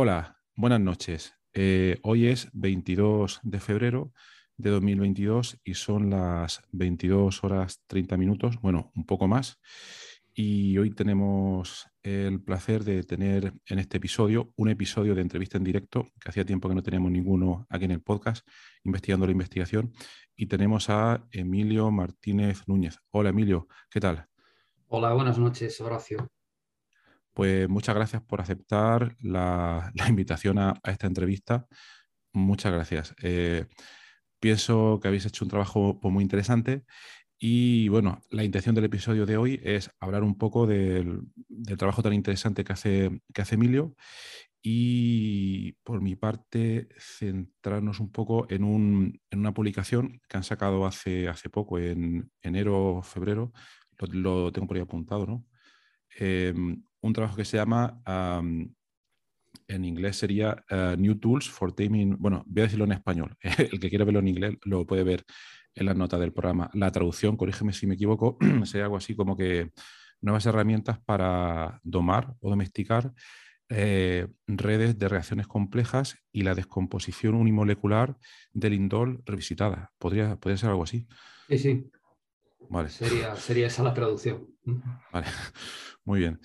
Hola, buenas noches. Eh, hoy es 22 de febrero de 2022 y son las 22 horas 30 minutos, bueno, un poco más. Y hoy tenemos el placer de tener en este episodio un episodio de entrevista en directo, que hacía tiempo que no teníamos ninguno aquí en el podcast, investigando la investigación. Y tenemos a Emilio Martínez Núñez. Hola Emilio, ¿qué tal? Hola, buenas noches, Horacio. Pues muchas gracias por aceptar la, invitación a, esta entrevista. Muchas gracias. Eh, pienso que habéis hecho un trabajo pues, muy interesante y bueno, la intención del episodio de hoy es hablar un poco del, trabajo tan interesante que hace, Emilio y por mi parte centrarnos un poco en, una publicación que han sacado hace, poco, en enero febrero, lo, tengo por ahí apuntado, ¿no? Em, un trabajo que se llama, en inglés sería eh, New Tools for Taming, bueno, voy a decirlo en español, el que quiera verlo en inglés lo puede ver en la nota del programa. La traducción, corrígeme si me equivoco, sería algo así como que nuevas herramientas para domar o domesticar eh, redes de reacciones complejas y la descomposición unimolecular del indol revisitada. ¿Podría, ¿Podría ser algo así? Sí, sí. Vale. Sería, sería esa la traducción. Vale, muy bien.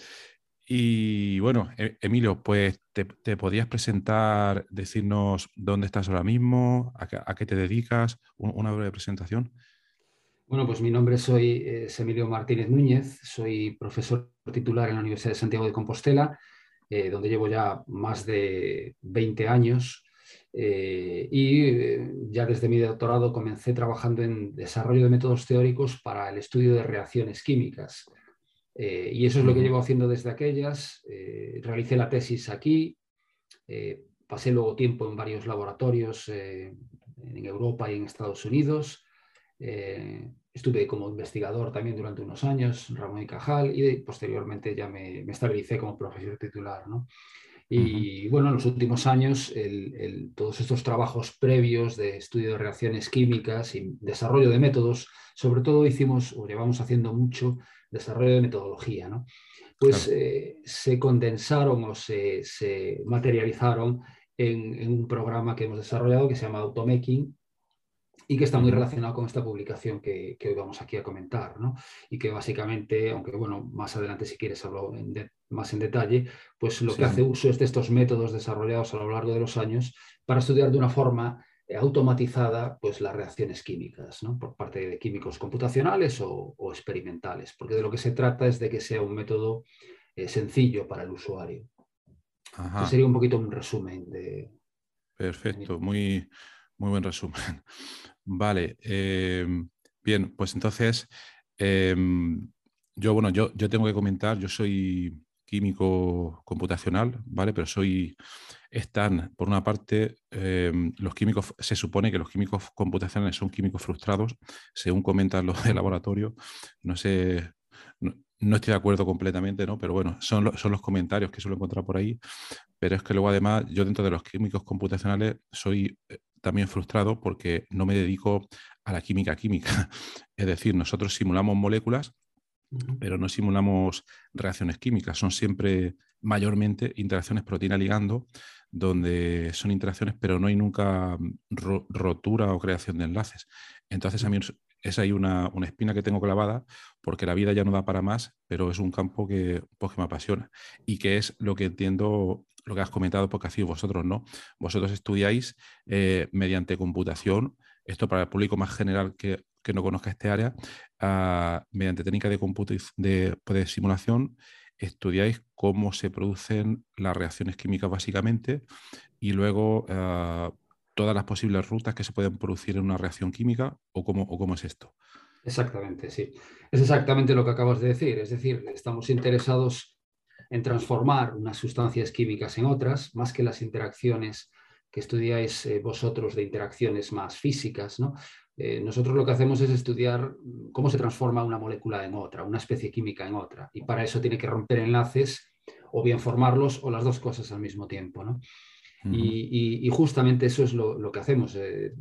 Y bueno, e-, Emilio, pues te, podías presentar, decirnos dónde estás ahora mismo, a, qué te dedicas, una breve presentación. Bueno, pues mi nombre soy, es Emilio Martínez Núñez, soy profesor titular en la Universidad de Santiago de Compostela, eh, donde llevo ya más de 20 años. Eh, y eh, ya desde mi doctorado comencé trabajando en desarrollo de métodos teóricos para el estudio de reacciones químicas. Eh, y eso es lo que llevo haciendo desde aquellas. Eh, realicé la tesis aquí, eh, pasé luego tiempo en varios laboratorios en Europa y en Estados Unidos. estuve como investigador también durante unos años, Ramón y Cajal, y posteriormente ya me, estabilicé como profesor titular. Y bueno, en los últimos años, todos estos trabajos previos de estudio de reacciones químicas y desarrollo de métodos, sobre todo hicimos o llevamos haciendo mucho desarrollo de metodología, ¿no? pues eh, se condensaron o se, materializaron en, un programa que hemos desarrollado que se llama Automaking y que está muy relacionado con esta publicación que, hoy vamos aquí a comentar, ¿no? Y que básicamente, aunque bueno, más adelante si quieres hablo más en detalle, pues lo que hace uso es de estos métodos desarrollados a lo largo de los años para estudiar de una forma eh, automatizada pues, las reacciones químicas por parte de químicos computacionales o, experimentales, porque de lo que se trata es de que sea un método eh, sencillo para el usuario. sería un poquito un resumen de... Perfecto, muy, muy buen resumen. Vale, em, bien, pues entonces, em, yo, bueno, yo, yo tengo que comentar, yo soy químico computacional, ¿vale? Pero soy, están, por una parte, em, los químicos, se supone que los químicos computacionales son químicos frustrados, según comentan los de laboratorio, no sé, no, estoy de acuerdo completamente, ¿no? Pero bueno, son, son los comentarios que suelo encontrar por ahí, pero es que luego además yo dentro de los químicos computacionales soy eh, también frustrado porque no me dedico a la química química. Es decir, nosotros simulamos moléculas pero no simulamos reacciones químicas, son siempre mayormente interacciones proteína-ligando, donde son interacciones, pero no hay nunca mm, rotura o creación de enlaces. Entonces, a mí es ahí una, espina que tengo clavada, porque la vida ya no da para más, pero es un campo que, pues, me apasiona y que es lo que entiendo, lo que has comentado, porque así vosotros no. Vosotros estudiáis eh, mediante computación, esto para el público más general que que no conozca este área, ah, mediante técnica de, de, pues, de, simulación, estudiáis cómo se producen las reacciones químicas básicamente y luego ah, todas las posibles rutas que se pueden producir en una reacción química o cómo, o cómo es esto? Exactamente, sí. Es exactamente lo que acabas de decir. Es decir, estamos interesados en transformar unas sustancias químicas en otras, más que las interacciones que estudiáis eh, vosotros de interacciones más físicas, ¿no? Eh, nosotros lo que hacemos es estudiar cómo se transforma una molécula en otra, una especie química en otra, y para eso tiene que romper enlaces o bien formarlos o las dos cosas al mismo tiempo. ¿no? y, justamente eso es lo, que hacemos. Eh,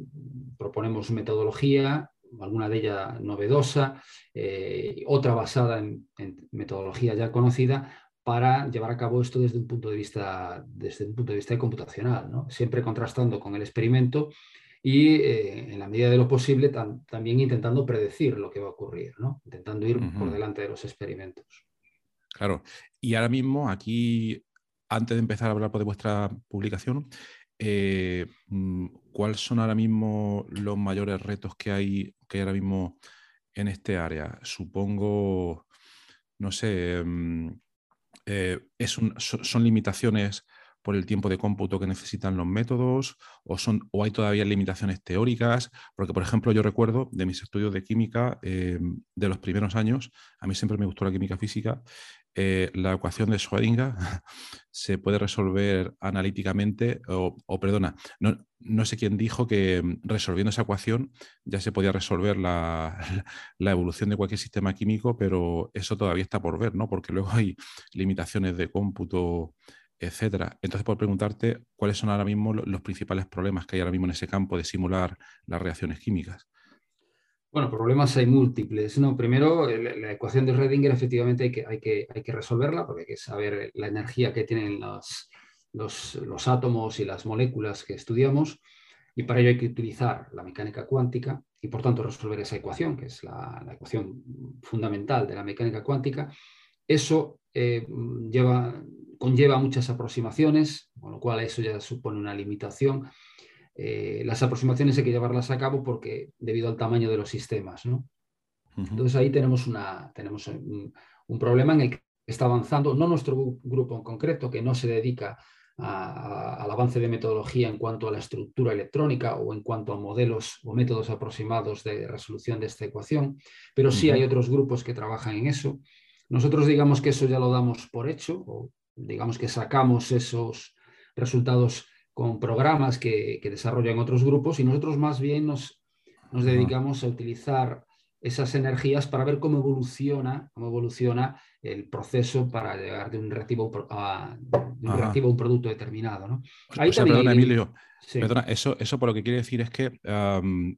proponemos metodología, alguna de ellas novedosa, eh, otra basada en, metodología ya conocida, para llevar a cabo esto desde un punto de vista, desde un punto de vista computacional, ¿no? siempre contrastando con el experimento y eh, en la medida de lo posible también intentando predecir lo que va a ocurrir, ¿no? intentando ir por delante de los experimentos. Claro, y ahora mismo aquí antes de empezar a hablar de vuestra publicación, eh, mm, ¿cuáles son ahora mismo los mayores retos que hay, que ahora mismo en este área? Supongo, no sé, mm, eh, son, limitaciones por el tiempo de cómputo que necesitan los métodos o, son, o hay todavía limitaciones teóricas? Porque, por ejemplo, yo recuerdo de mis estudios de química eh, de los primeros años, a mí siempre me gustó la química física, eh, la ecuación de Schrödinger se puede resolver analíticamente, o, perdona, no, sé quién dijo que mm, resolviendo esa ecuación ya se podía resolver la, la, evolución de cualquier sistema químico, pero eso todavía está por ver, ¿no? Porque luego hay limitaciones de cómputo, etcétera. Entonces, por preguntarte, ¿cuáles son ahora mismo los principales problemas que hay ahora mismo en ese campo de simular las reacciones químicas? Bueno, problemas hay múltiples. No, primero, la ecuación de Redinger efectivamente hay que, hay, que, hay que resolverla porque hay que saber la energía que tienen los, los, átomos y las moléculas que estudiamos y para ello hay que utilizar la mecánica cuántica y por tanto resolver esa ecuación, que es la, ecuación fundamental de la mecánica cuántica. Eso eh, lleva, conlleva muchas aproximaciones, con lo cual eso ya supone una limitación eh, las aproximaciones hay que llevarlas a cabo porque debido al tamaño de los sistemas. Entonces ahí tenemos, una, tenemos un, problema en el que está avanzando, no nuestro grupo en concreto, que no se dedica al avance de metodología en cuanto a la estructura electrónica o en cuanto a modelos o métodos aproximados de resolución de esta ecuación, pero sí hay otros grupos que trabajan en eso. Nosotros digamos que eso ya lo damos por hecho, o digamos que sacamos esos resultados con programas que, desarrollan otros grupos y nosotros más bien nos, nos dedicamos a utilizar esas energías para ver cómo evoluciona, cómo evoluciona el proceso para llegar de un reactivo a, un, reactivo a un producto determinado. ¿no? Ahí perdona, Emilio, perdona, eso, eso por lo que quiere decir es que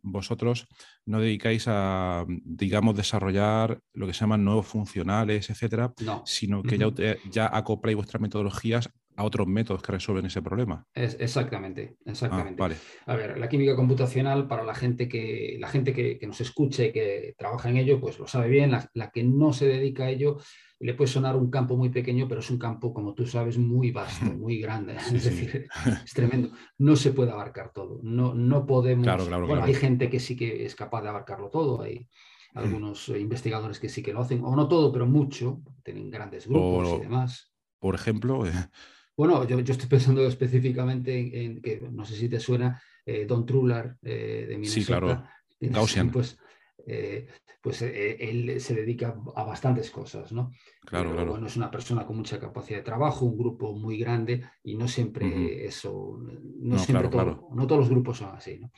vosotros no dedicáis a, digamos, desarrollar lo que se llaman nuevos funcionales, etcétera, sino que ya, ya acopláis vuestras metodologías a otros métodos que resuelven ese problema. Es, exactamente, ah, exactamente. vale. A ver, la química computacional, para la gente que, la gente que, nos escuche, que trabaja en ello, pues lo sabe bien. La, que no se dedica a ello, le puede sonar un campo muy pequeño, pero es un campo, como tú sabes, muy vasto, muy grande. es decir, es tremendo. No se puede abarcar todo. No, no podemos. Claro, claro, bueno, hay gente que sí que es capaz de abarcarlo todo. Hay algunos investigadores que sí que lo hacen, o no todo, pero mucho. Tienen grandes grupos y demás. Por ejemplo, eh, bueno, yo, estoy pensando específicamente en, que no sé si te suena eh, Don Truller eh, de Minnesota. Sí, claro. Gaussian. Pues, eh, pues él se dedica a bastantes cosas, ¿no? Claro, claro. Bueno, es una persona con mucha capacidad de trabajo, un grupo muy grande y no siempre eso, no, siempre no todos los grupos son así, ¿no?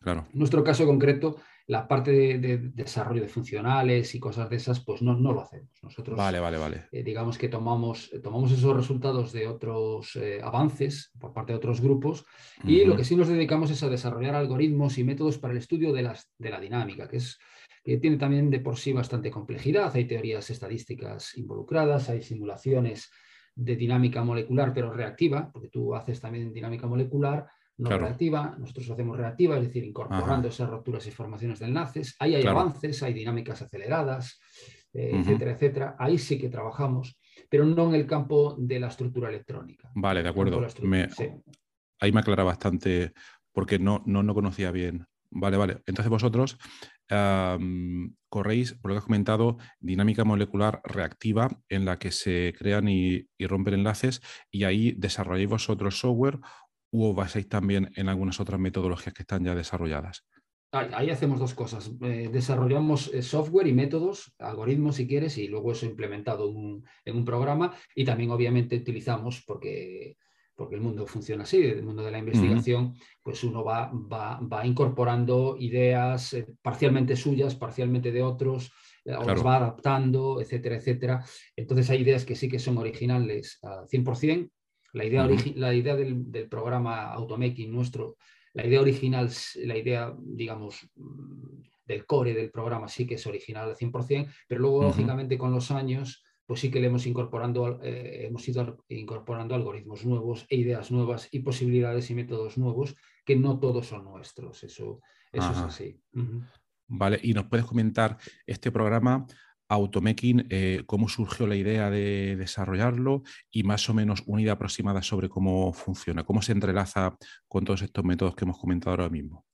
Claro. En nuestro caso concreto, la parte de, desarrollo de funcionales y cosas de esas, pues no, no lo hacemos. Nosotros, vale, vale, vale. Eh, digamos que tomamos, tomamos esos resultados de otros eh, avances por parte de otros grupos y lo que sí nos dedicamos es a desarrollar algoritmos y métodos para el estudio de, las, de la dinámica, que, es, que tiene también de por sí bastante complejidad. Hay teorías estadísticas involucradas, hay simulaciones de dinámica molecular, pero reactiva, porque tú haces también dinámica molecular no reactiva, nosotros hacemos reactiva, es decir, incorporando esas rupturas y formaciones de enlaces. Ahí hay avances, hay dinámicas aceleradas, eh, etcétera, etcétera. Ahí sí que trabajamos, pero no en el campo de la estructura electrónica. Vale, de acuerdo. Ahí me aclara bastante porque no, no, no conocía bien. Vale, vale. Entonces vosotros corréis, por lo que has comentado, dinámica molecular reactiva en la que se crean y, y rompen enlaces y ahí desarrolláis vosotros software o basáis también en algunas otras metodologías que están ya desarrolladas? Ahí hacemos dos cosas. Eh, desarrollamos eh, software y métodos, algoritmos si quieres, y luego eso implementado en un, programa. Y también obviamente utilizamos, porque, porque el mundo funciona así, el mundo de la investigación, pues uno va, va, incorporando ideas eh, parcialmente suyas, parcialmente de otros, o las va adaptando, etcétera, etcétera. Entonces hay ideas que sí que son originales al 100%. La idea, la idea del, del programa Automaking nuestro la idea original, la idea, digamos, mm, del core del programa sí que es original al 100%, pero luego, lógicamente, con los años, pues sí que le hemos, incorporando, eh, hemos ido incorporando algoritmos nuevos e ideas nuevas y posibilidades y métodos nuevos que no todos son nuestros. Eso, eso es así. Vale, y nos puedes comentar este programa Automaking, eh, cómo surgió la idea de desarrollarlo y más o menos una idea aproximada sobre cómo funciona, cómo se entrelaza con todos estos métodos que hemos comentado ahora mismo.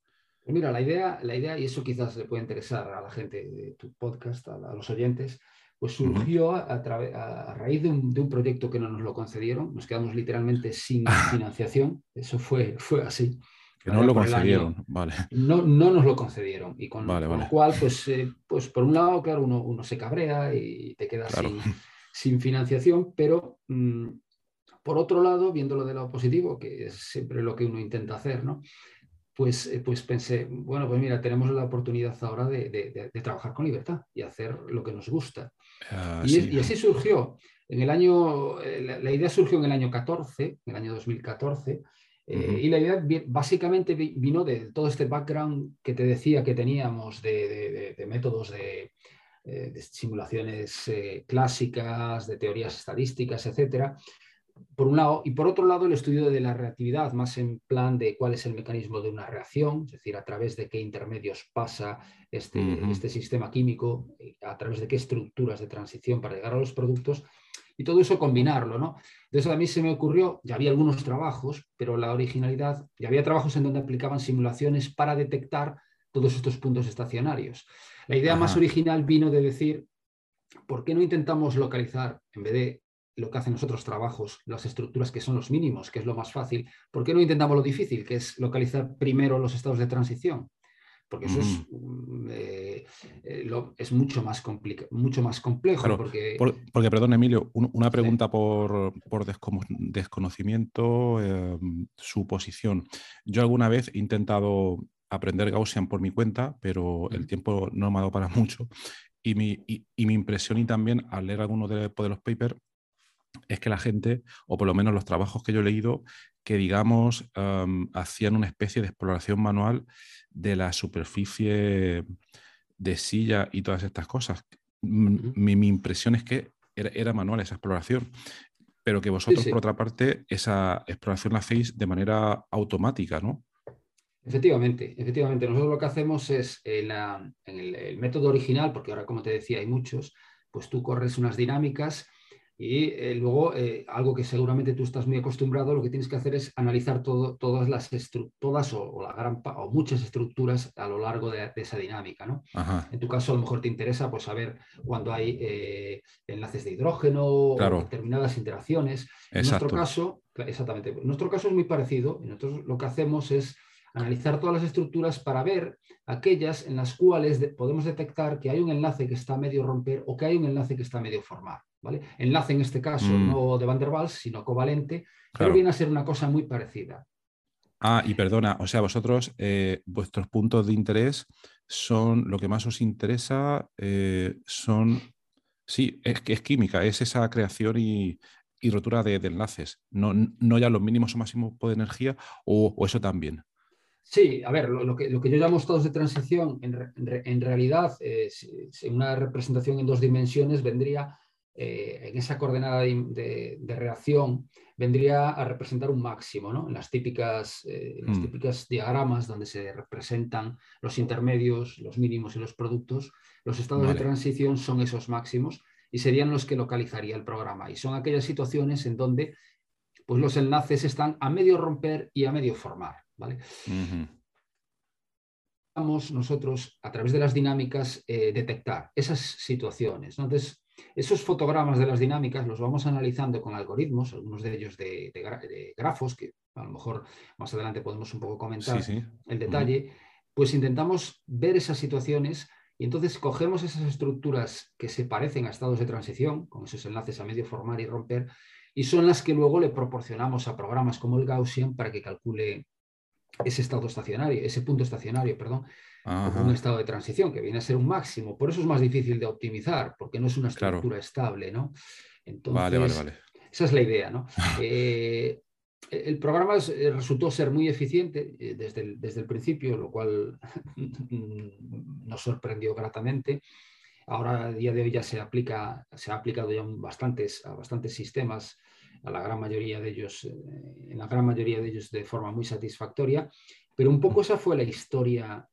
Pues mira, la idea, la idea, y eso quizás le puede interesar a la gente de tu podcast, a, los oyentes, pues surgió a, a, raíz de un, de un, proyecto que no nos lo concedieron, nos quedamos literalmente sin financiación, eso fue, fue así. Que no lo concedieron, vale. No, no, nos lo concedieron. Y con, lo cual, pues, eh, pues por un lado, claro, uno, uno, se cabrea y te quedas sin, sin, financiación, pero mm, por otro lado, viéndolo de lado positivo, que es siempre lo que uno intenta hacer, ¿no? Pues, eh, pues pensé, bueno, pues mira, tenemos la oportunidad ahora de, de, de trabajar con libertad y hacer lo que nos gusta. Ah, y, y, así surgió. En el año, eh, la, la, idea surgió en el año 14, en el año 2014, eh, y la idea básicamente vino de todo este background que te decía que teníamos de, métodos de, eh, simulaciones eh, clásicas, de teorías estadísticas, etcétera, por un lado, y por otro lado el estudio de la reactividad, más en plan de cuál es el mecanismo de una reacción, es decir, a través de qué intermedios pasa este, este sistema químico, a través de qué estructuras de transición para llegar a los productos, y todo eso combinarlo, ¿no? Entonces a mí se me ocurrió, ya había algunos trabajos, pero la originalidad, ya había trabajos en donde aplicaban simulaciones para detectar todos estos puntos estacionarios. La idea más original vino de decir, ¿por qué no intentamos localizar, en vez de lo que hacen nosotros trabajos, las estructuras que son los mínimos, que es lo más fácil, ¿por qué no intentamos lo difícil, que es localizar primero los estados de transición? Porque eso es, eh, eh, es mucho, más mucho más complejo. porque... porque, perdón, Emilio, una pregunta por, por desconocimiento, em, su posición. Yo alguna vez he intentado aprender Gaussian por mi cuenta, pero el tiempo no me ha dado para mucho. Y mi, y, mi impresión y también al leer algunos de, de los papers es que la gente, o por lo menos los trabajos que yo he leído, que digamos hacían una especie de exploración manual de la superficie de silla y todas estas cosas. Mi, impresión es que era, manual esa exploración, pero que vosotros, por otra parte, esa exploración la hacéis de manera automática, ¿no? Efectivamente, efectivamente. Nosotros lo que hacemos es en, el, método original, porque ahora, como te decía, hay muchos, pues tú corres unas dinámicas y eh, luego, eh, algo que seguramente tú estás muy acostumbrado, lo que tienes que hacer es analizar todo, todas las todas o, la gran o muchas estructuras a lo largo de, esa dinámica. ¿no? En tu caso, a lo mejor te interesa pues, saber cuando hay eh, enlaces de hidrógeno o determinadas interacciones. En nuestro caso, exactamente, en nuestro caso es muy parecido. Nosotros lo que hacemos es analizar todas las estructuras para ver aquellas en las cuales podemos detectar que hay un enlace que está medio romper o que hay un enlace que está medio formar. Enlace en este caso mm. no de Van der Waals, sino covalente, pero viene a ser una cosa muy parecida. Ah, y perdona, o sea, vosotros, eh, vuestros puntos de interés son, lo que más os interesa eh, son, sí, es, es química, es esa creación y, rotura de, enlaces, no, no, ya los mínimos o máximos de energía o, eso también. Sí, a ver, lo, que, lo, que, yo llamo estados de transición, en, realidad, eh, una representación en dos dimensiones vendría eh, en esa coordenada de, reacción vendría a representar un máximo, ¿no? En las típicas, eh, las mm. típicas diagramas donde se representan los intermedios, los mínimos y los productos, los estados de transición son esos máximos y serían los que localizaría el programa. Y son aquellas situaciones en donde pues, los enlaces están a medio romper y a medio formar, ¿vale? nosotros, a través de las dinámicas, eh, detectar esas situaciones. Entonces, esos fotogramas de las dinámicas los vamos analizando con algoritmos, algunos de ellos de, grafos, que a lo mejor más adelante podemos un poco comentar el detalle, pues intentamos ver esas situaciones y entonces cogemos esas estructuras que se parecen a estados de transición, con esos enlaces a medio formar y romper, y son las que luego le proporcionamos a programas como el Gaussian para que calcule ese estado estacionario, ese punto estacionario, perdón, un estado de transición, que viene a ser un máximo. Por eso es más difícil de optimizar, porque no es una estructura estable, ¿no? Entonces, vale, vale, vale. Esa es la idea, ¿no? Eh, el programa eh, resultó ser muy eficiente eh, desde el, desde el principio, lo cual nos sorprendió gratamente. Ahora, a día de hoy, ya se, aplica, se ha aplicado ya bastantes, a bastantes sistemas a la gran mayoría de ellos, eh, en la gran mayoría de ellos de forma muy satisfactoria, pero un poco esa fue la historia,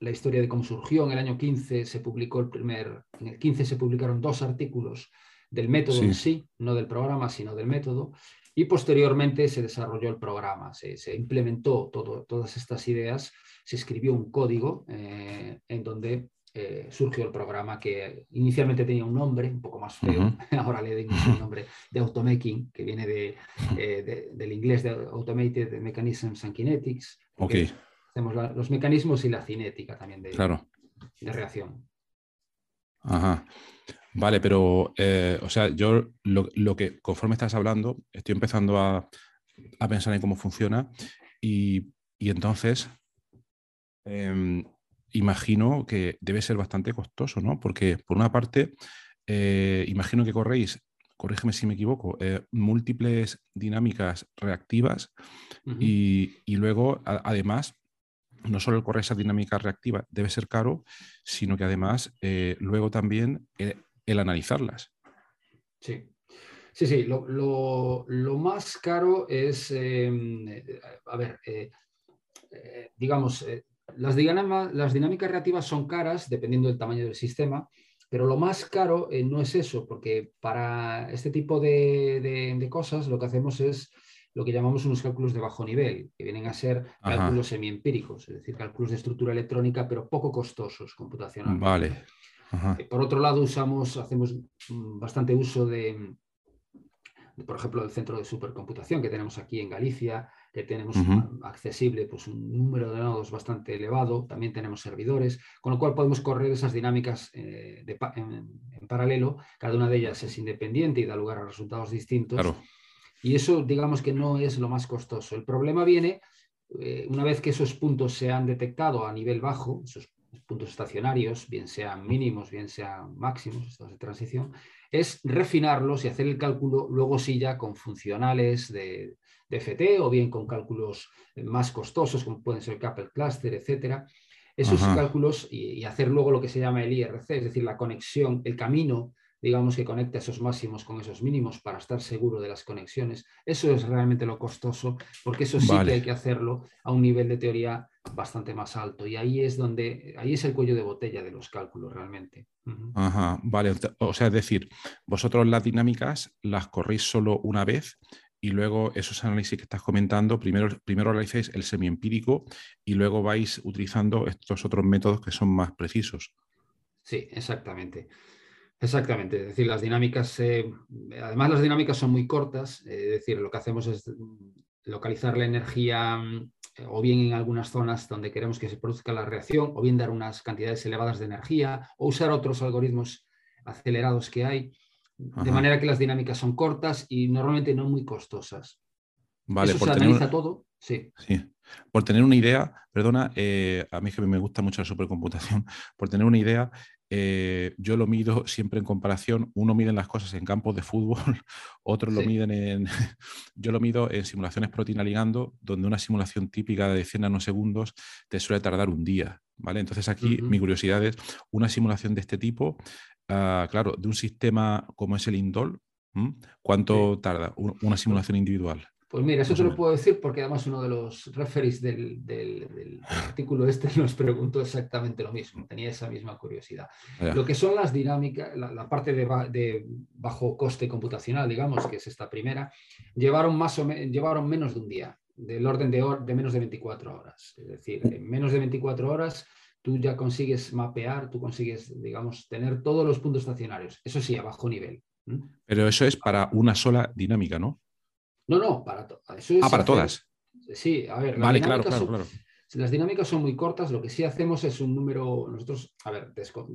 la historia de cómo surgió. En el año 15 se publicó el primer, en el 15 se publicaron dos artículos del método en sí, no del programa, sino del método, y posteriormente se desarrolló el programa, se, implementó todo, todas estas ideas, se escribió un código eh, en donde eh, surgió el programa que inicialmente tenía un nombre un poco más feo, ahora le dimos el nombre de Automaking, que viene eh, del inglés de Automated Mechanisms and Kinetics. Hacemos los mecanismos y la cinética también de, claro. de reacción. Ajá. Vale, pero, eh, o sea, yo lo, que, conforme estás hablando, estoy empezando a, pensar en cómo funciona y, entonces, em, imagino que debe ser bastante costoso, ¿no? Porque por una parte, eh, imagino que corréis, corrígeme si me equivoco, eh, múltiples dinámicas reactivas y, luego, además, no solo el correr esa dinámica reactiva debe ser caro, sino que además eh, luego también el, analizarlas. Sí. Sí, sí, lo, más caro es, em, a ver, digamos, las, dinámicas reactivas son caras dependiendo del tamaño del sistema, pero lo más caro eh, no es eso, porque para este tipo de, cosas lo que hacemos es lo que llamamos unos cálculos de bajo nivel, que vienen a ser cálculos semi-empíricos, es decir, cálculos de estructura electrónica, pero poco costosos computacionalmente. Vale. Eh, por otro lado, usamos, hacemos bastante uso de, por ejemplo, el centro de supercomputación que tenemos aquí en Galicia, que tenemos accesible pues, un número de nodos bastante elevado, también tenemos servidores, con lo cual podemos correr esas dinámicas eh, en, paralelo, cada una de ellas es independiente y da lugar a resultados distintos. Y eso digamos que no es lo más costoso. El problema viene eh, una vez que esos puntos se han detectado a nivel bajo, esos puntos estacionarios, bien sean mínimos, bien sean máximos, estados de transición, es refinarlos y hacer el cálculo luego sí ya con funcionales de, FT o bien con cálculos más costosos como pueden ser Couple Cluster, etcétera. Esos cálculos y, hacer luego lo que se llama el IRC, es decir, la conexión, el camino, digamos, que conecta esos máximos con esos mínimos para estar seguro de las conexiones. Eso es realmente lo costoso, porque eso sí que hay que hacerlo a un nivel de teoría bastante más alto. Y ahí es donde, ahí es el cuello de botella de los cálculos realmente. Ajá, vale. O sea, es decir, vosotros las dinámicas las corréis solo una vez y luego esos análisis que estás comentando, primero, primero realizáis el semiempírico y luego vais utilizando estos otros métodos que son más precisos. Sí, exactamente. Exactamente, es decir, las dinámicas, además las dinámicas son muy cortas, es decir, lo que hacemos es localizar la energía o bien en algunas zonas donde queremos que se produzca la reacción, o bien dar unas cantidades elevadas de energía, o usar otros algoritmos acelerados que hay. De manera que las dinámicas son cortas y normalmente no muy costosas. Vale, Eso se analiza todo. Sí. Por tener una idea, perdona, eh, a mí que me gusta mucho la supercomputación, por tener una idea, eh, yo lo mido siempre en comparación. Uno mide las cosas en campos de fútbol, otros lo miden en. yo lo mido en simulaciones proteína ligando, donde una simulación típica de 100 nanosegundos te suele tardar un día. ¿vale? Entonces, aquí mi curiosidad es: una simulación de este tipo Ah, claro, de un sistema como es el Indol, ¿cuánto tarda una simulación individual? Pues mira, eso te lo puedo decir porque además uno de los referees del, artículo este nos preguntó exactamente lo mismo, tenía esa misma curiosidad. Lo que son las dinámicas, la, parte de, bajo coste computacional, digamos, que es esta primera, llevaron, más o llevaron menos de un día. del orden de, de menos de 24 horas. Es decir, en menos de 24 horas tú ya consigues mapear, tú consigues, digamos, tener todos los puntos estacionarios. Eso sí, a bajo nivel. Pero eso es para una sola dinámica, ¿no? No, no, para todas. Ah, para todas. Sí, a ver. Vale, claro, claro, claro. Las dinámicas son muy cortas, lo que sí hacemos es un número, nosotros, a ver,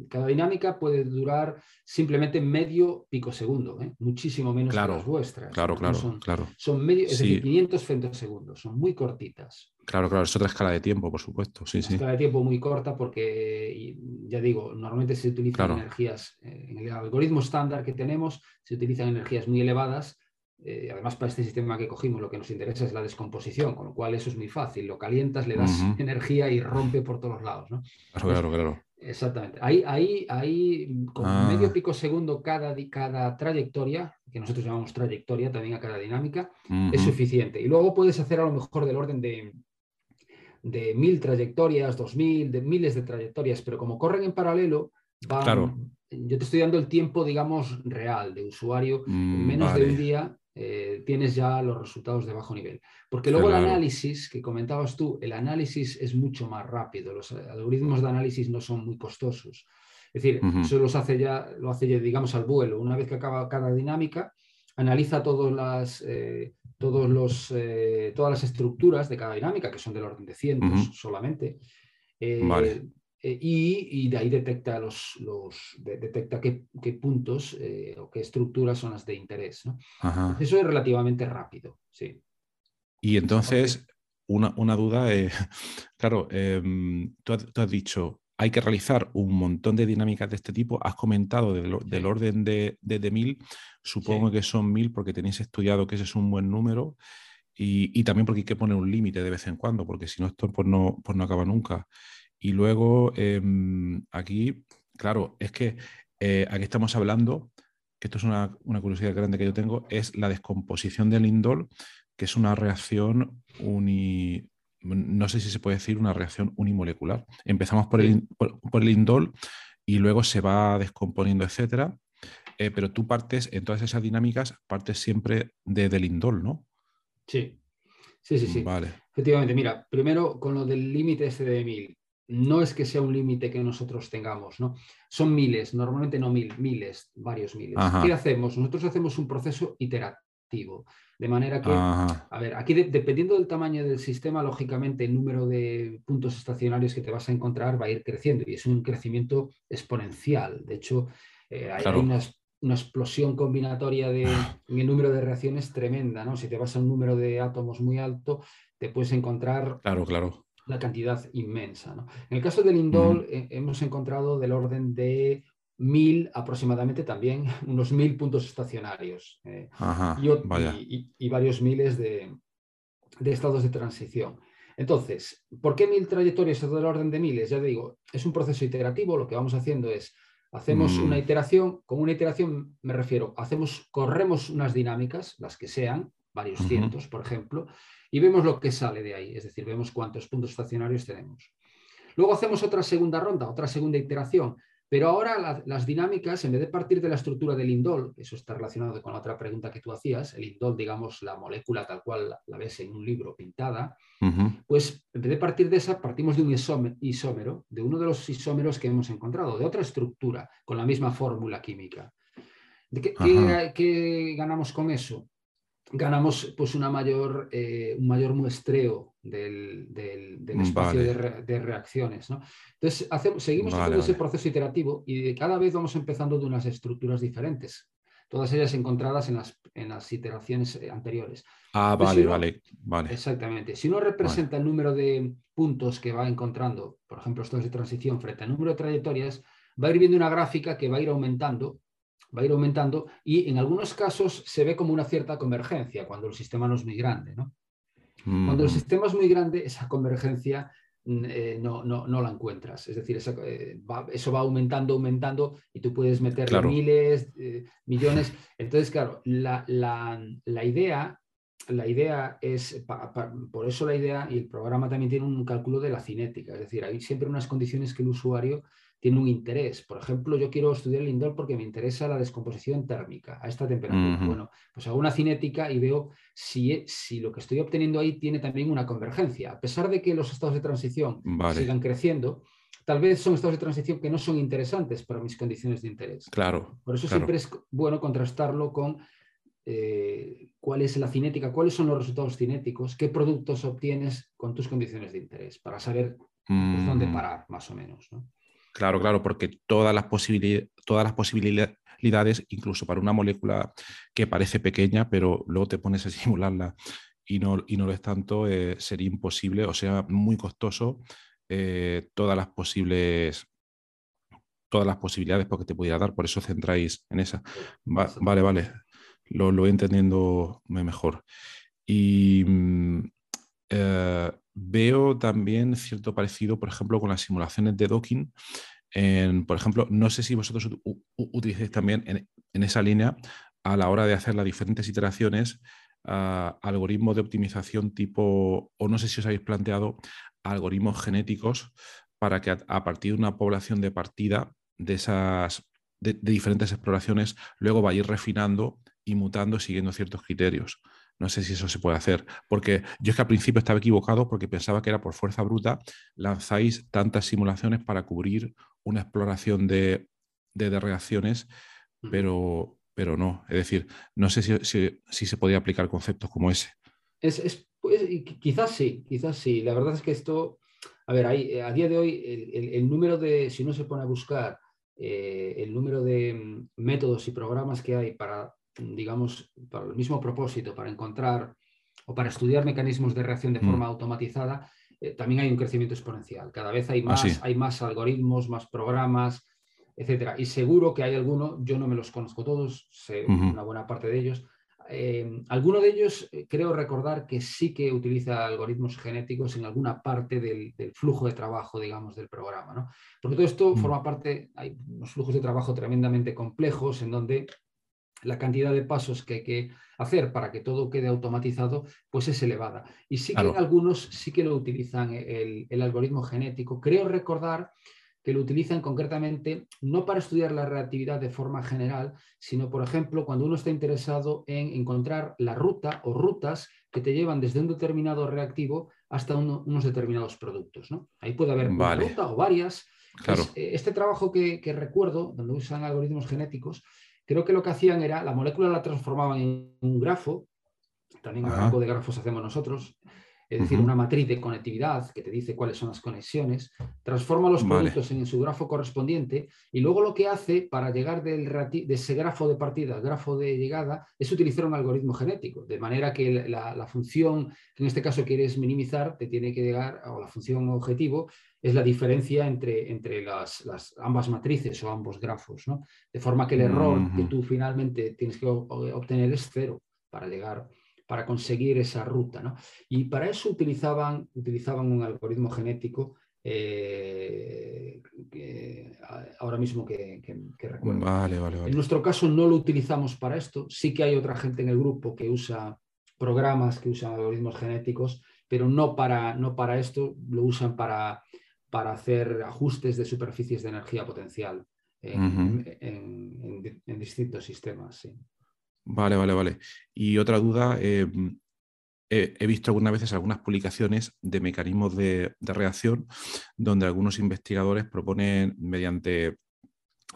cada dinámica puede durar simplemente medio picosegundo, ¿eh? muchísimo menos que las vuestras. Claro, claro, son, claro. Son medio, es decir, 500 femtosegundos, son muy cortitas. Claro, claro, es otra escala de tiempo, por supuesto, sí, sí. Escala de tiempo muy corta porque, ya digo, normalmente se utilizan energías, eh, en el algoritmo estándar que tenemos, se utilizan energías muy elevadas eh, además, para este sistema que cogimos, lo que nos interesa es la descomposición, con lo cual eso es muy fácil. Lo calientas, le das energía y rompe por todos lados. ¿no? Claro, claro, Exactamente. Ahí, ahí, ahí con ah. medio pico segundo cada, cada trayectoria, que nosotros llamamos trayectoria también a cada dinámica, es suficiente. Y luego puedes hacer a lo mejor del orden de, de mil trayectorias, dos mil, de miles de trayectorias, pero como corren en paralelo, van, yo te estoy dando el tiempo, digamos, real de usuario. en mm, menos de un día eh, tienes ya los resultados de bajo nivel. Porque luego el análisis que comentabas tú, el análisis es mucho más rápido. Los algoritmos de análisis no son muy costosos. Es decir, eso los hace ya, lo hace ya, digamos, al vuelo. Una vez que acaba cada dinámica, analiza todas las, eh, todos los, eh, todas las estructuras de cada dinámica, que son del orden de cientos solamente. Vale. Eh, y, de ahí detecta, los, los detecta qué, puntos eh, o qué estructuras son las de interés. Eso es relativamente rápido, sí. Y entonces, una, duda, eh, claro, em, tú, has, dicho, hay que realizar un montón de dinámicas de este tipo. Has comentado del, orden de, de, mil, supongo que son mil porque tenéis estudiado que ese es un buen número. Y, también porque hay que poner un límite de vez en cuando, porque si no, esto pues no, pues no acaba nunca. Y luego em, aquí, claro, es que eh, aquí estamos hablando, que esto es una, curiosidad grande que yo tengo, es la descomposición del indol, que es una reacción uni, no sé si se puede decir una reacción unimolecular. Empezamos por el, por, el indol y luego se va descomponiendo, etcétera. Eh, pero tú partes, en todas esas dinámicas, partes siempre de, del indol, ¿no? Sí, sí, sí, sí. Vale. Efectivamente, mira, primero con lo del límite este de mil no es que sea un límite que nosotros tengamos, ¿no? Son miles, normalmente no mil, miles, varios miles. ¿Qué hacemos? Nosotros hacemos un proceso iterativo, de manera que, a ver, aquí dependiendo del tamaño del sistema, lógicamente el número de puntos estacionarios que te vas a encontrar va a ir creciendo y es un crecimiento exponencial. De hecho, eh, hay, una, explosión combinatoria de, el número de reacciones tremenda, ¿no? Si te vas a un número de átomos muy alto, te puedes encontrar claro, claro una cantidad inmensa. En el caso del indol eh, hemos encontrado del orden de mil aproximadamente también, unos mil puntos estacionarios eh, y, varios miles de, estados de transición. Entonces, ¿por qué mil trayectorias del orden de miles? Ya digo, es un proceso iterativo, lo que vamos haciendo es, hacemos una mm. iteración, con una iteración me refiero, hacemos, corremos unas dinámicas, las que sean, varios cientos, por ejemplo, y vemos lo que sale de ahí, es decir, vemos cuántos puntos estacionarios tenemos. Luego hacemos otra segunda ronda, otra segunda iteración, pero ahora las dinámicas, en vez de partir de la estructura del indol, eso está relacionado con la otra pregunta que tú hacías, el indol, digamos, la molécula tal cual la, ves en un libro pintada, pues en vez de partir de esa, partimos de un isómero, de uno de los isómeros que hemos encontrado, de otra estructura, con la misma fórmula química. qué ganamos con eso? Ganamos pues una mayor, eh, un mayor muestreo del, espacio de, reacciones. Entonces, hacemos, seguimos haciendo ese proceso iterativo y cada vez vamos empezando de unas estructuras diferentes, todas ellas encontradas en las, en las iteraciones eh, anteriores. Ah, vale, vale, vale. Exactamente. Si uno representa el número de puntos que va encontrando, por ejemplo, estos de transición frente al número de trayectorias, va a ir viendo una gráfica que va a ir aumentando va a ir aumentando y en algunos casos se ve como una cierta convergencia cuando el sistema no es muy grande. ¿no? Cuando el mm. sistema es muy grande, esa convergencia mm, eh, no, no, la encuentras. Es decir, eh, eso va aumentando, aumentando y tú puedes meter miles, eh, millones. Entonces, claro, la, idea, la idea es, por eso la idea y el programa también tiene un cálculo de la cinética. Es decir, hay siempre unas condiciones que el usuario tiene un interés. Por ejemplo, yo quiero estudiar el indol porque me interesa la descomposición térmica a esta temperatura. Bueno, pues hago una cinética y veo si, si, lo que estoy obteniendo ahí tiene también una convergencia. A pesar de que los estados de transición sigan creciendo, tal vez son estados de transición que no son interesantes para mis condiciones de interés. Claro. Por eso siempre es bueno contrastarlo con eh, cuál es la cinética, cuáles son los resultados cinéticos, qué productos obtienes con tus condiciones de interés, para saber pues, dónde mm. parar, más o menos. Claro, claro, porque todas las, todas las posibilidades, incluso para una molécula que parece pequeña, pero luego te pones a simularla y no, y no lo es tanto, eh, sería imposible, o sea, muy costoso eh, todas las posibles todas las posibilidades porque te pudiera dar, por eso centráis en esa. vale, vale lo, lo voy entendiendo mejor. Y mm, eh, veo también cierto parecido, por ejemplo, con las simulaciones de docking. Por ejemplo, no sé si vosotros utilizáis también en, esa línea a la hora de hacer las diferentes iteraciones algoritmos de optimización tipo, o no sé si os habéis planteado algoritmos genéticos para que a, partir de una población de partida de esas de, diferentes exploraciones luego vayáis refinando y mutando siguiendo ciertos criterios. No sé si eso se puede hacer, porque yo es que al principio estaba equivocado porque pensaba que era por fuerza bruta, lanzáis tantas simulaciones para cubrir una exploración de, de, reacciones, pero, pero no. Es decir, no sé si, si, se podía aplicar conceptos como ese. Es, pues, quizás sí, quizás sí. La verdad es que esto, a ver, hay, a día de hoy el, número de, si uno se pone a buscar eh, el número de mm, métodos y programas que hay para digamos, para el mismo propósito, para encontrar o para estudiar mecanismos de reacción de mm. forma automatizada, eh, también hay un crecimiento exponencial. Cada vez hay ah, más, hay más algoritmos, más programas, etcétera. Y seguro que hay alguno, yo no me los conozco todos, sé una buena parte de ellos. Eh, alguno de ellos eh, creo recordar que sí que utiliza algoritmos genéticos en alguna parte del, flujo de trabajo, digamos, del programa. ¿no? Porque todo esto mm. forma parte, hay unos flujos de trabajo tremendamente complejos en donde la cantidad de pasos que hay que hacer para que todo quede automatizado, pues es elevada. Y sí que algunos sí que lo utilizan el, algoritmo genético. Creo recordar que lo utilizan concretamente no para estudiar la reactividad de forma general, sino, por ejemplo, cuando uno está interesado en encontrar la ruta o rutas que te llevan desde un determinado reactivo hasta unos determinados productos. ¿no? Ahí puede haber una ruta o varias. Eh, este trabajo que, que recuerdo, donde usan algoritmos genéticos, creo que lo que hacían era, la molécula la transformaban en un grafo, también un tipo de grafos hacemos nosotros, es decir, una matriz de conectividad que te dice cuáles son las conexiones, transforma los productos en su grafo correspondiente y luego lo que hace para llegar del de ese grafo de partida al grafo de llegada es utilizar un algoritmo genético, de manera que la, función que en este caso quieres minimizar te tiene que llegar, o la función objetivo, es la diferencia entre, entre las, ambas matrices o ambos grafos, ¿no? De forma que el error que tú finalmente tienes que obtener es cero para llegar, para conseguir esa ruta, ¿no? Y para eso utilizaban, utilizaban un algoritmo genético eh, ahora mismo que, recuerdo. En nuestro caso no lo utilizamos para esto, sí que hay otra gente en el grupo que usa programas, que usan algoritmos genéticos, pero no para, no para esto, lo usan para para hacer ajustes de superficies de energía potencial en, distintos sistemas. Vale, vale, vale. Y otra duda, eh, he, visto algunas veces algunas publicaciones de mecanismos de, reacción donde algunos investigadores proponen mediante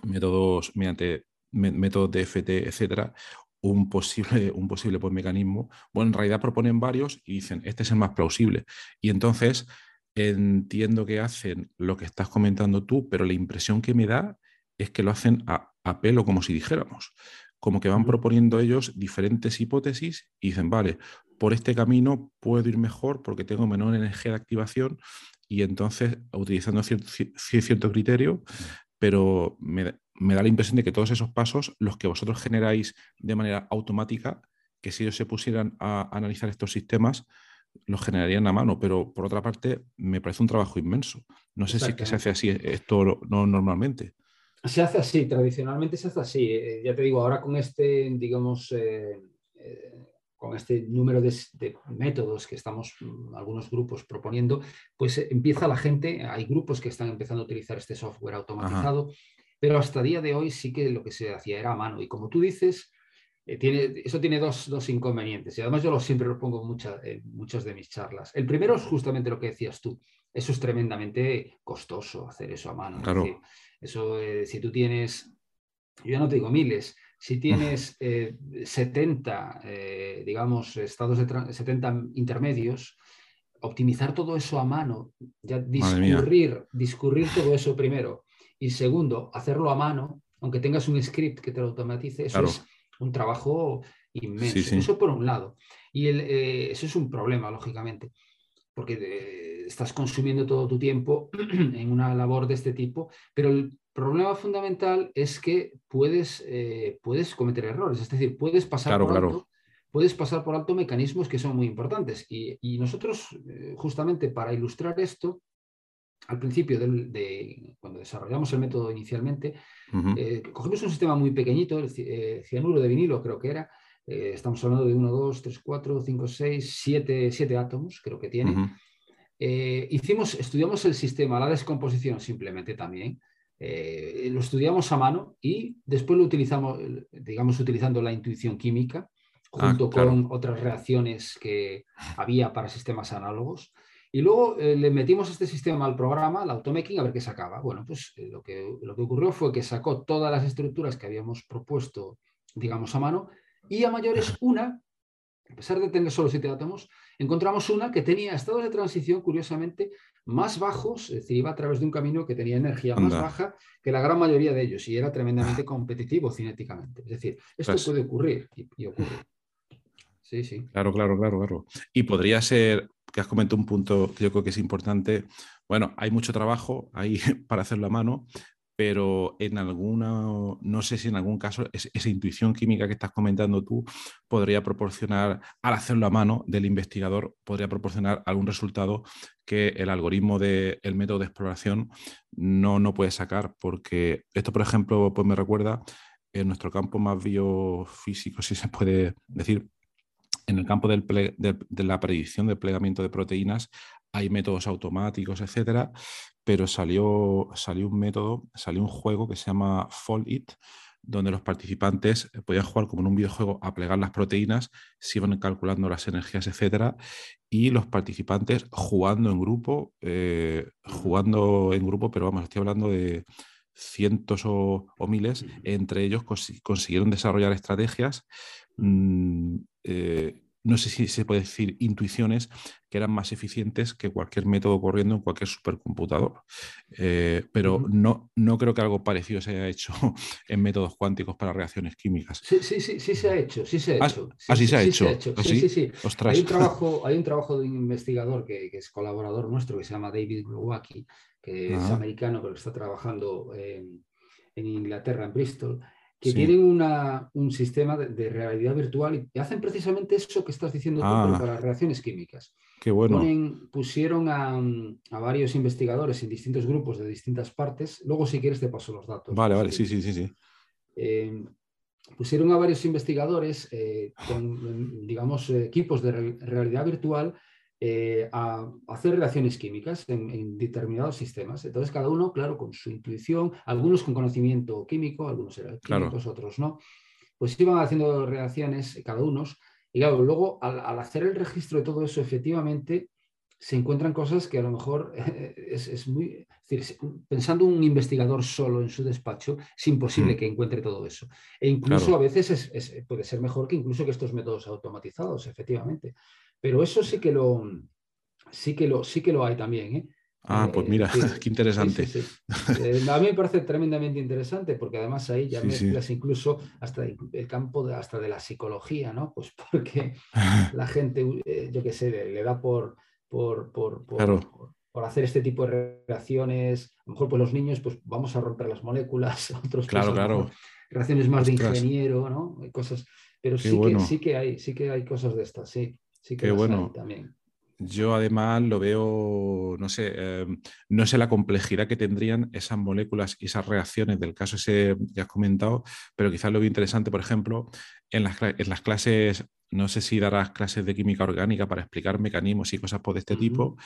métodos, mediante métodos de FT, etcétera, un posible, un posible pues, mecanismo. Bueno, en realidad proponen varios y dicen, este es el más plausible. Y entonces entiendo que hacen lo que estás comentando tú, pero la impresión que me da es que lo hacen a, pelo, como si dijéramos, como que van proponiendo ellos diferentes hipótesis y dicen, vale, por este camino puedo ir mejor porque tengo menor energía de activación y entonces utilizando cierto, cierto criterio, pero me, da la impresión de que todos esos pasos, los que vosotros generáis de manera automática, que si ellos se pusieran a analizar estos sistemas, lo generarían a mano, pero por otra parte me parece un trabajo inmenso. No sé si es que se hace así esto no normalmente. Se hace así, tradicionalmente se hace así. Eh, ya te digo, ahora con este, digamos, eh, eh, con este número de, métodos que estamos mm, algunos grupos proponiendo, pues empieza la gente, hay grupos que están empezando a utilizar este software automatizado, pero hasta día de hoy sí que lo que se hacía era a mano. Y como tú dices, eh, tiene, eso tiene dos, inconvenientes y además yo lo, siempre lo pongo en muchas de mis charlas. El primero es justamente lo que decías tú. Eso es tremendamente costoso hacer eso a mano. Claro. eso, eh, si tú tienes, yo no te digo miles, si tienes 70, eh, digamos, estados de 70 intermedios, optimizar todo eso a mano, ya discurrir, discurrir todo eso primero. Y segundo, hacerlo a mano, aunque tengas un script que te lo automatice, eso es un trabajo inmenso. Eso por un lado. Y el, eh, eso es un problema, lógicamente, porque eh, estás consumiendo todo tu tiempo en una labor de este tipo, pero el problema fundamental es que puedes, eh, puedes cometer errores, es decir, puedes pasar por alto. Puedes pasar por alto mecanismos que son muy importantes. Y, nosotros, justamente para ilustrar esto, al principio de, cuando desarrollamos el método inicialmente, eh, cogimos un sistema muy pequeñito, el cianuro de vinilo creo que era, eh, estamos hablando de 1, 2, 3, 4, 5, 6, 7, átomos, creo que tiene. Eh, hicimos, estudiamos el sistema, la descomposición simplemente también. lo estudiamos a mano y después lo utilizamos, digamos, utilizando la intuición química, ah, junto con otras reacciones que había para sistemas análogos. Y luego eh, le metimos este sistema al programa, el automaking, a ver qué sacaba. Bueno, pues eh, lo, que, lo que ocurrió fue que sacó todas las estructuras que habíamos propuesto, digamos, a mano, y a mayores una, a pesar de tener solo siete átomos, encontramos una que tenía estados de transición, curiosamente, más bajos, es decir, iba a través de un camino que tenía energía más baja que la gran mayoría de ellos y era tremendamente competitivo cinéticamente. Es decir, esto pues puede ocurrir y, y ocurre. Sí, sí. Claro, claro, claro, claro. Y podría ser que has comentado un punto que yo creo que es importante. Bueno, hay mucho trabajo ahí para hacerlo a mano, pero en alguna, no sé si en algún caso esa intuición química que estás comentando tú podría proporcionar, al hacerlo a mano del investigador, podría proporcionar algún resultado que el algoritmo del método de exploración no, no puede sacar, porque esto, por ejemplo, pues me recuerda en nuestro campo más biofísico, si se puede decir, en el campo de, la predicción del plegamiento de proteínas hay métodos automáticos, etcétera, pero salió, salió un método, salió un juego que se llama Fall It, donde los participantes podían jugar como en un videojuego a plegar las proteínas, se iban calculando las energías, etcétera, y los participantes jugando en grupo, eh, jugando en grupo, pero vamos, estoy hablando de cientos o, miles, entre ellos consiguieron desarrollar estrategias mm, eh, no sé si se puede decir intuiciones que eran más eficientes que cualquier método corriendo en cualquier supercomputador. Eh, pero no, no creo que algo parecido se haya hecho en métodos cuánticos para reacciones químicas. Sí, sí, sí, sí se ha hecho, sí se ha hecho. Así se ha hecho. Sí, sí, sí. Hay un trabajo, hay un trabajo de un investigador que, es colaborador nuestro que se llama David Glowacki, que es americano, pero está trabajando en Inglaterra, en Bristol que tienen un sistema de, realidad virtual y hacen precisamente eso que estás diciendo tú, ah. para las reacciones químicas. Qué bueno. pusieron a, varios investigadores en distintos grupos de distintas partes. Luego, si quieres, te paso los datos. Vale, vale, sí, sí, sí. sí. Eh, pusieron a varios investigadores eh, con, digamos, equipos de realidad virtual eh, a, hacer reacciones químicas en, determinados sistemas. Entonces, cada uno, claro, con su intuición, algunos con conocimiento químico, algunos eran químicos, otros no, pues iban haciendo reacciones cada uno. Y claro, luego al, hacer el registro de todo eso, efectivamente, se encuentran cosas que a lo mejor es, muy... decir, pensando un investigador solo en su despacho, es imposible mm. que encuentre todo eso. E incluso a veces puede ser mejor que incluso que estos métodos automatizados, efectivamente. Pero eso sí que lo, sí que lo, sí que lo hay también. ¿eh? Ah, pues mira, qué interesante. Eh, a mí me parece tremendamente interesante porque además ahí ya mezclas incluso hasta el campo de, hasta de la psicología, ¿no? Pues porque la gente, eh, yo qué sé, le, da por, por, por, por, hacer este tipo de reacciones. A lo mejor pues los niños, pues vamos a romper las moléculas, otros claro, claro. reacciones más de ingeniero, ¿no? Cosas, pero sí, que, sí que hay, sí que hay cosas de estas, sí. Sí que bueno. También. Yo además lo veo, no sé, em, no sé la complejidad que tendrían esas moléculas y esas reacciones del caso ese que has comentado, pero quizás lo veo interesante, por ejemplo, en las, en las clases no sé si darás clases de química orgánica para explicar mecanismos y cosas por este tipo.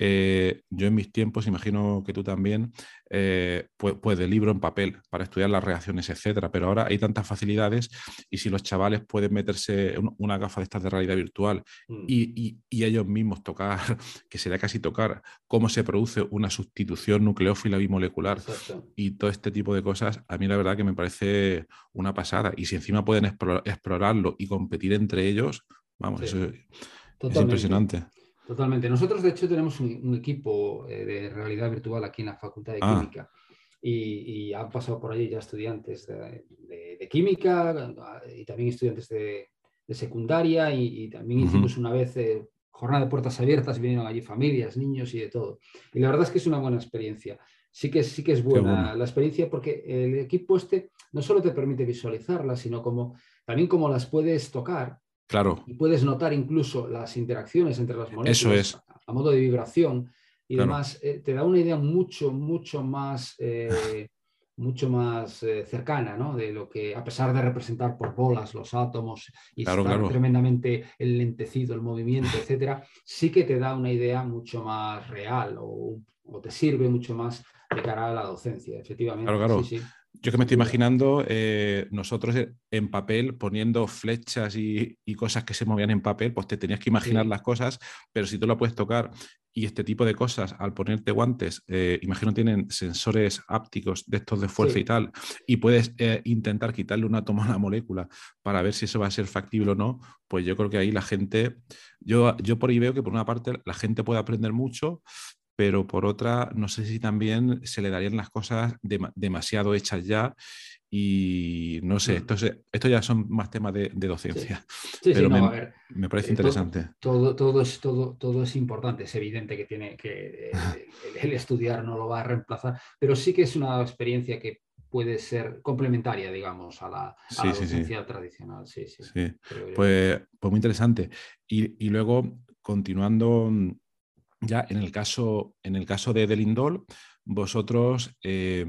Eh, yo en mis tiempos, imagino que tú también, eh, pues, pues, de libro en papel para estudiar las reacciones, etcétera. Pero ahora hay tantas facilidades y si los chavales pueden meterse una gafa de estas de realidad virtual mm. y, ellos mismos tocar, que sería casi tocar, cómo se produce una sustitución nucleófila bimolecular y todo este tipo de cosas, a mí la verdad que me parece una pasada. Y si encima pueden explorarlo y competir entre ellos, vamos, eso es impresionante. Totalmente. Nosotros, de hecho, tenemos un, equipo eh, de realidad virtual aquí en la Facultad de ah. Química. Y, han pasado por allí ya estudiantes de, química y también estudiantes de, secundaria y, también hicimos una vez eh, jornada de puertas abiertas, vinieron allí familias, niños y de todo. Y la verdad es que es una buena experiencia. Sí que, sí que es buena la experiencia porque el equipo este no solo te permite visualizarlas, sino como, también como las puedes tocar Claro. Y puedes notar incluso las interacciones entre las moléculas Eso es. a, modo de vibración y demás. Eh, te da una idea mucho, mucho más, eh, mucho más eh, cercana, ¿no? De lo que, a pesar de representar por bolas los átomos y estar tremendamente enlentecido el movimiento, etcétera, sí que te da una idea mucho más real o, te sirve mucho más de cara a la docencia, efectivamente. Claro, claro. Sí, sí. Yo que me estoy imaginando eh, nosotros en papel poniendo flechas y, cosas que se movían en papel, pues te tenías que imaginar las cosas, pero si tú lo puedes tocar y este tipo de cosas al ponerte guantes, eh, imagino tienen sensores ápticos de estos de fuerza y tal, y puedes eh, intentar quitarle un átomo a la molécula para ver si eso va a ser factible o no, pues yo creo que ahí la gente, yo, yo por ahí veo que por una parte la gente puede aprender mucho, pero por otra, no sé si también se le darían las cosas demasiado hechas ya y no sé, mm. esto, ya son más temas de, docencia. Sí. pero me, me, parece eh, interesante. Todo, todo, es, todo, todo es importante, es evidente que tiene que el, estudiar no lo va a reemplazar, pero sí que es una experiencia que puede ser complementaria, digamos, a la, docencia tradicional. Sí, sí. Pues, pues, muy interesante. Y, y luego, continuando ya en el caso, en el caso de Delindol, vosotros eh,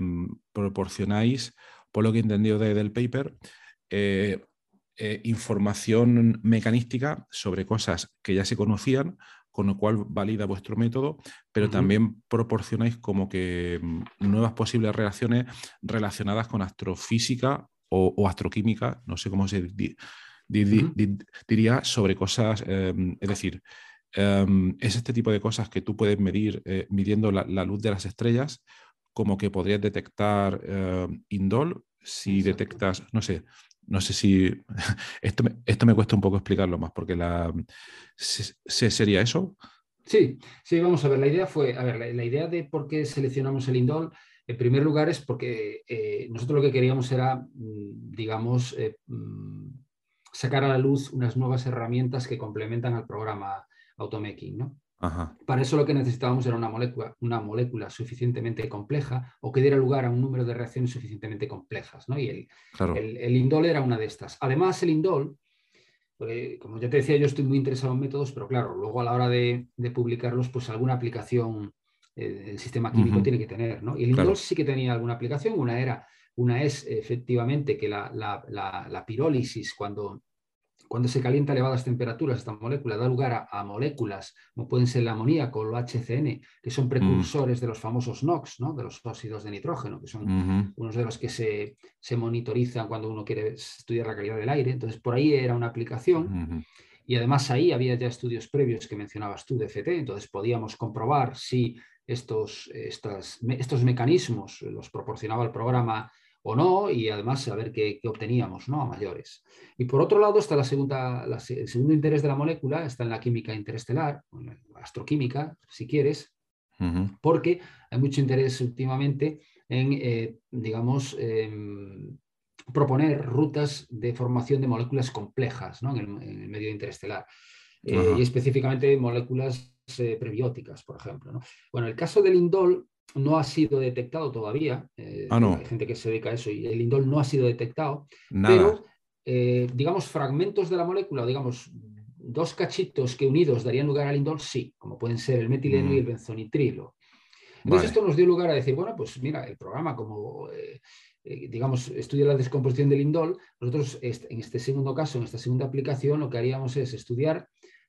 proporcionáis, por lo que he entendido del paper, eh, eh, información mecanística sobre cosas que ya se conocían, con lo cual valida vuestro método, pero también proporcionáis como que mm, nuevas posibles reacciones relacionadas con astrofísica o, astroquímica, no sé cómo se diría, sobre cosas, es decir, Em, es este tipo de cosas que tú puedes medir eh, midiendo la, luz de las estrellas, como que podrías detectar em, indol si detectas, no sé, no sé si esto me, esto me cuesta un poco explicarlo más, porque la sería eso. Sí, sí, vamos a ver. La idea fue, a ver, la, idea de por qué seleccionamos el indol, en primer lugar, es porque eh, nosotros lo que queríamos era, mm, digamos, eh, mm, sacar a la luz unas nuevas herramientas que complementan al programa automaking, ¿no? Para eso lo que necesitábamos era una molécula, una molécula suficientemente compleja o que diera lugar a un número de reacciones suficientemente complejas. ¿no? Y el, el, indol era una de estas. Además, el indol, como ya te decía, yo estoy muy interesado en métodos, pero claro, luego a la hora de, publicarlos, pues alguna aplicación eh, el sistema químico tiene que tener. ¿no? Y el indol sí que tenía alguna aplicación. Una, era, una es efectivamente que la, la pirólisis, cuando cuando se calienta a elevadas temperaturas, esta molécula da lugar a, moléculas, como pueden ser el amoníaco o el HCN, que son mm. precursores de los famosos NOx, ¿no? de los óxidos de nitrógeno, que son unos de los que se, monitorizan cuando uno quiere estudiar la calidad del aire. Entonces, por ahí era una aplicación. Y además ahí había ya estudios previos que mencionabas tú de FT, entonces podíamos comprobar si estos, estos mecanismos los proporcionaba el programa o no, y además saber qué, obteníamos ¿no? a mayores. Y por otro lado está la segunda, el segundo interés de la molécula, está en la química interestelar, en la astroquímica, si quieres, porque hay mucho interés últimamente en, eh, digamos, em, proponer rutas de formación de moléculas complejas en, el, medio interestelar. Eh, y específicamente moléculas eh, prebióticas, por ejemplo. Bueno, el caso del indol no ha sido detectado todavía. Eh, ah, no. Hay gente que se dedica a eso y el indol no ha sido detectado. Pero, eh, digamos, fragmentos de la molécula, digamos, dos cachitos que unidos darían lugar al indol, sí, como pueden ser el metileno y el mm. benzonitrilo. Entonces esto nos dio lugar a decir, bueno, pues mira, el programa como... Eh, eh, digamos, estudia la descomposición del indol, nosotros en este segundo caso, en esta segunda aplicación, lo que haríamos es estudiar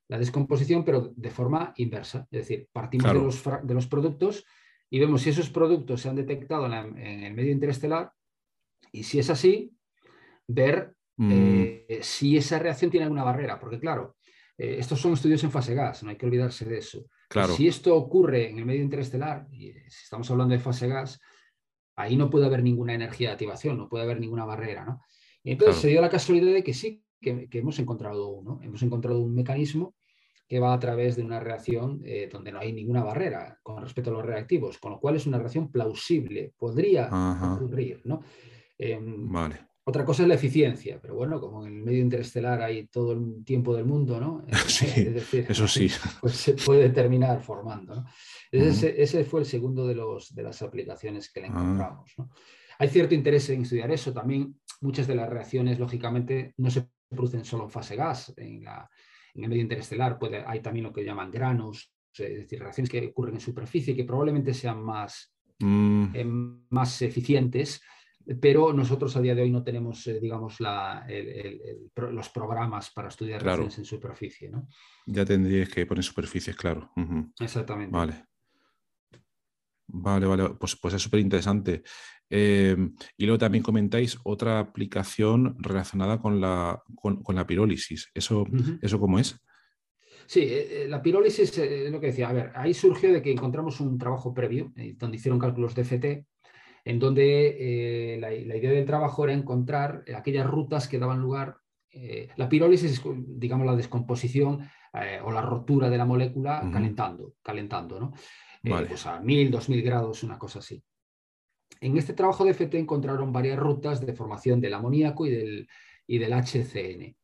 la descomposición, pero de forma inversa. Es decir, partimos de, los, de, los, productos y vemos si esos productos se han detectado en, el medio interestelar y si es así, ver mm. eh, si esa reacción tiene alguna barrera, porque claro, eh, estos son estudios en fase gas, no hay que olvidarse de eso. Claro. Si esto ocurre en el medio interestelar, y si estamos hablando de fase gas, ahí no puede haber ninguna energía de activación, no puede haber ninguna barrera. ¿no? Y entonces se dio la casualidad de que sí, que, hemos encontrado uno, hemos encontrado un mecanismo que va a través de una reacción eh, donde no hay ninguna barrera con respecto a los reactivos, con lo cual es una reacción plausible, podría ocurrir. ¿no? Em, vale. Otra cosa es la eficiencia, pero bueno, como en el medio interestelar hay todo el tiempo del mundo, ¿no? Sí, eso sí. Pues se puede terminar formando. ¿no? ese, fue el segundo de, los, de las aplicaciones que le ah. encontramos. ¿no? Hay cierto interés en estudiar eso. También muchas de las reacciones, lógicamente, no se producen solo en fase gas. En la, en el medio interestelar puede, hay también lo que llaman granos, es decir, reacciones que ocurren en superficie que probablemente sean más, mm. eh, más eficientes, pero nosotros a día de hoy no tenemos, eh, digamos, los programas para estudiar reacciones en superficie. ¿no? Ya tendríais que poner superficies, claro. Exactamente. Vale. Vale, vale, pues, pues es súper interesante. Em, y luego también comentáis otra aplicación relacionada con la, con, la pirólisis. ¿Eso, ¿Eso cómo es? Sí, eh, eh, la pirólisis es lo que decía. A ver, ahí surgió de que encontramos un trabajo previo, eh, donde hicieron cálculos de FT, en donde la, idea del trabajo era encontrar aquellas rutas que daban lugar. la pirólisis es, digamos, la descomposición o la rotura de la molécula calentando, calentando, ¿no? Pues a 1000, 2000 grados, una cosa así. En este trabajo de FT encontraron varias rutas de formación del amoníaco y del, y del HCN,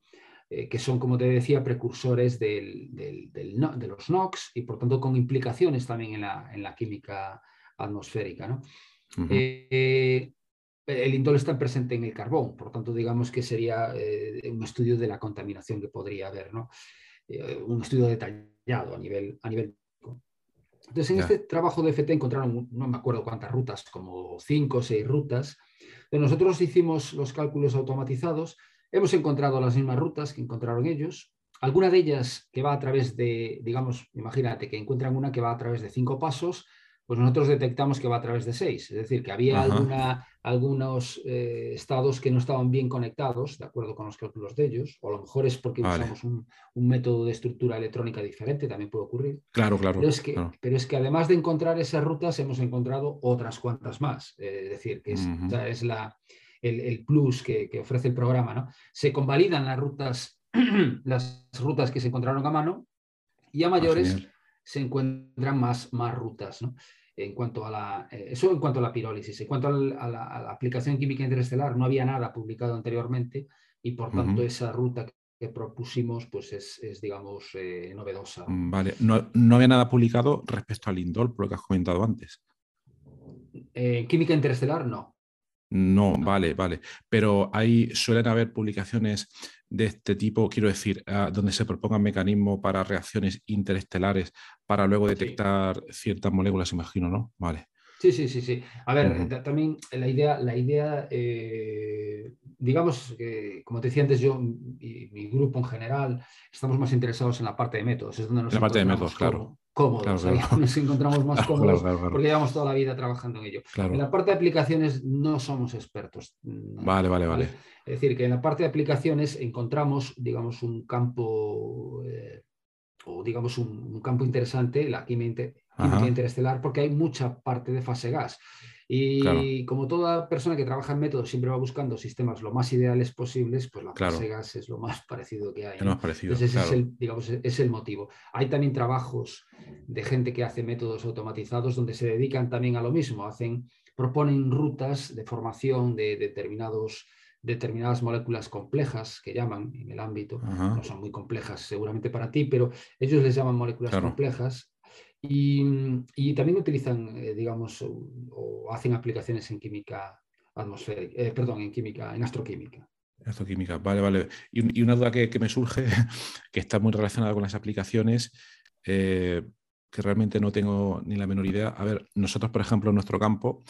eh, que son, como te decía, precursores del, de los NOx y por tanto con implicaciones también en la, en la química atmosférica. ¿no? Eh, el indol está presente en el carbón, por tanto, digamos que sería eh, un estudio de la contaminación que podría haber, ¿no? un estudio detallado a nivel, a nivel entonces, en este trabajo de FT encontraron, no me acuerdo cuántas rutas, como cinco o seis rutas. Pero nosotros hicimos los cálculos automatizados, hemos encontrado las mismas rutas que encontraron ellos, alguna de ellas que va a través de, digamos, imagínate que encuentran una que va a través de cinco pasos, pues nosotros detectamos que va a través de seis. Es decir, que había alguna, algunos eh, estados que no estaban bien conectados, de acuerdo con los cálculos de ellos, o a lo mejor es porque usamos un, método de estructura electrónica diferente, también puede ocurrir. Claro, claro. Pero es que, Pero es que además de encontrar esas rutas, hemos encontrado otras cuantas más. Eh, es decir, que es, la, el, plus que, ofrece el programa. ¿no? Se convalidan las rutas, las rutas que se encontraron a mano y a ah, mayores se encuentran más, más rutas. ¿no? En cuanto a la, eh, eso en cuanto a la pirólisis. En cuanto a la, aplicación química interestelar, no había nada publicado anteriormente y por tanto esa ruta que propusimos pues es, digamos, eh, novedosa. Mm, vale, no, no, había nada publicado respecto al Indol, por lo que has comentado antes. Eh, química interestelar, no. No, vale, vale. Pero hay, suelen haber publicaciones de este tipo, quiero decir, ah, donde se propongan mecanismos para reacciones interestelares para luego detectar ciertas moléculas, imagino, ¿no? Vale. Sí, sí, sí, sí. A ver, también la idea, la idea eh, digamos que, como te decía antes, yo y mi grupo en general estamos más interesados en la parte de métodos. Es donde nos la parte de métodos, claro. Cómodos, nos encontramos más cómodos porque llevamos toda la vida trabajando en ello. En la parte de aplicaciones no somos expertos. Vale, vale, vale. Es decir, que en la parte de aplicaciones encontramos, digamos, un campo eh, o digamos un, campo interesante, la química, interestelar, porque hay mucha parte de fase gas. Y como toda persona que trabaja en métodos siempre va buscando sistemas lo más ideales posibles, pues la fase gas es lo más parecido que hay. Entonces ese es, el, digamos, es el motivo. Hay también trabajos de gente que hace métodos automatizados donde se dedican también a lo mismo, hacen, proponen rutas de formación de determinados determinadas moléculas complejas que llaman en el ámbito, no son muy complejas seguramente para ti, pero ellos les llaman moléculas complejas y, también utilizan, eh, digamos, o, hacen aplicaciones en química atmosférica, eh, perdón, en química, en astroquímica. Astroquímica, vale, vale. Y, una duda que, me surge, que está muy relacionada con las aplicaciones, eh, que realmente no tengo ni la menor idea. A ver, nosotros, por ejemplo, en nuestro campo,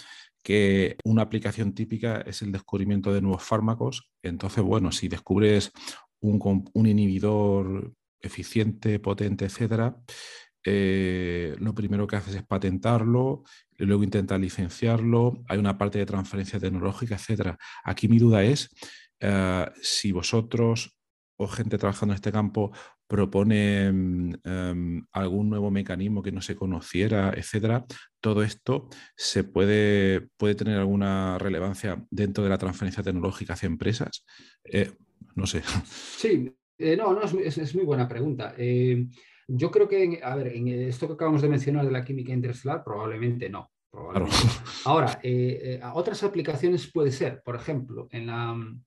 que una aplicación típica es el descubrimiento de nuevos fármacos. Entonces, bueno, si descubres un, un inhibidor eficiente, potente, etcétera, eh, lo primero que haces es patentarlo, y luego intentar licenciarlo, hay una parte de transferencia tecnológica, etcétera. Aquí mi duda es eh, si vosotros o gente trabajando en este campo propone mm, em, algún nuevo mecanismo que no se conociera, etcétera, todo esto se puede, puede tener alguna relevancia dentro de la transferencia tecnológica hacia empresas. Eh, no sé. Sí, no, no, es, muy buena pregunta. Yo creo que, a ver, en esto que acabamos de mencionar de la química interestelar, probablemente no. Ahora, eh, eh, otras aplicaciones puede ser, por ejemplo, en la mm,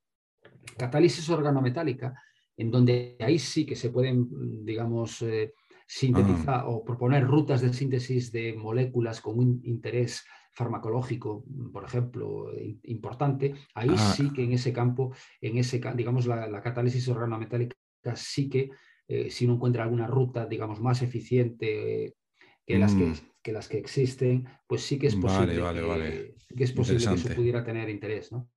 catálisis organometálica, en donde ahí sí que se pueden, mm, digamos, eh, sintetizar ah. o proponer rutas de síntesis de moléculas con un interés farmacológico, mm, por ejemplo, importante, ahí ah. sí que en ese campo, en ese, digamos, la, la catálisis organometálica sí que eh, si uno encuentra alguna ruta, digamos, más eficiente que, las que, mm. las que existen, pues sí que es posible, que, es posible que eso pudiera tener interés, ¿no?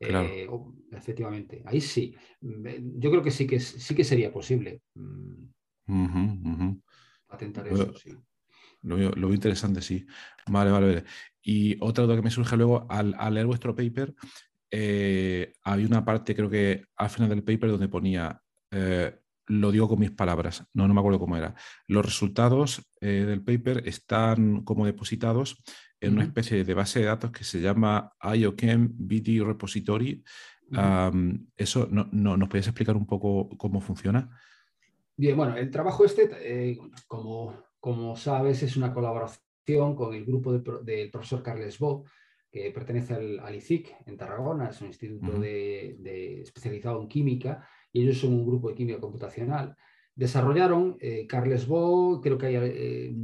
Eh, efectivamente, ahí sí. Mm, yo creo que sí que, sí que sería posible uh patentar eso, sí. Lo veo, interesante, sí. Vale, vale, vale. Y otra duda que me surge luego, al, leer vuestro paper, eh, había una parte, creo que al final del paper, donde ponía lo digo con mis palabras, no, no me acuerdo cómo era. Los resultados eh, del paper están como depositados en una especie de base de datos que se llama IOChem BD Repository. ¿Eso no, nos podías explicar un poco cómo funciona? Bien, bueno, el trabajo este, eh, como, como sabes, es una colaboración con el grupo del profesor Carles Bo, que pertenece al, ICIC en Tarragona, es un instituto de, especializado en química, y ellos son un grupo de química computacional. Desarrollaron, eh, Carles Bo, creo que hay eh,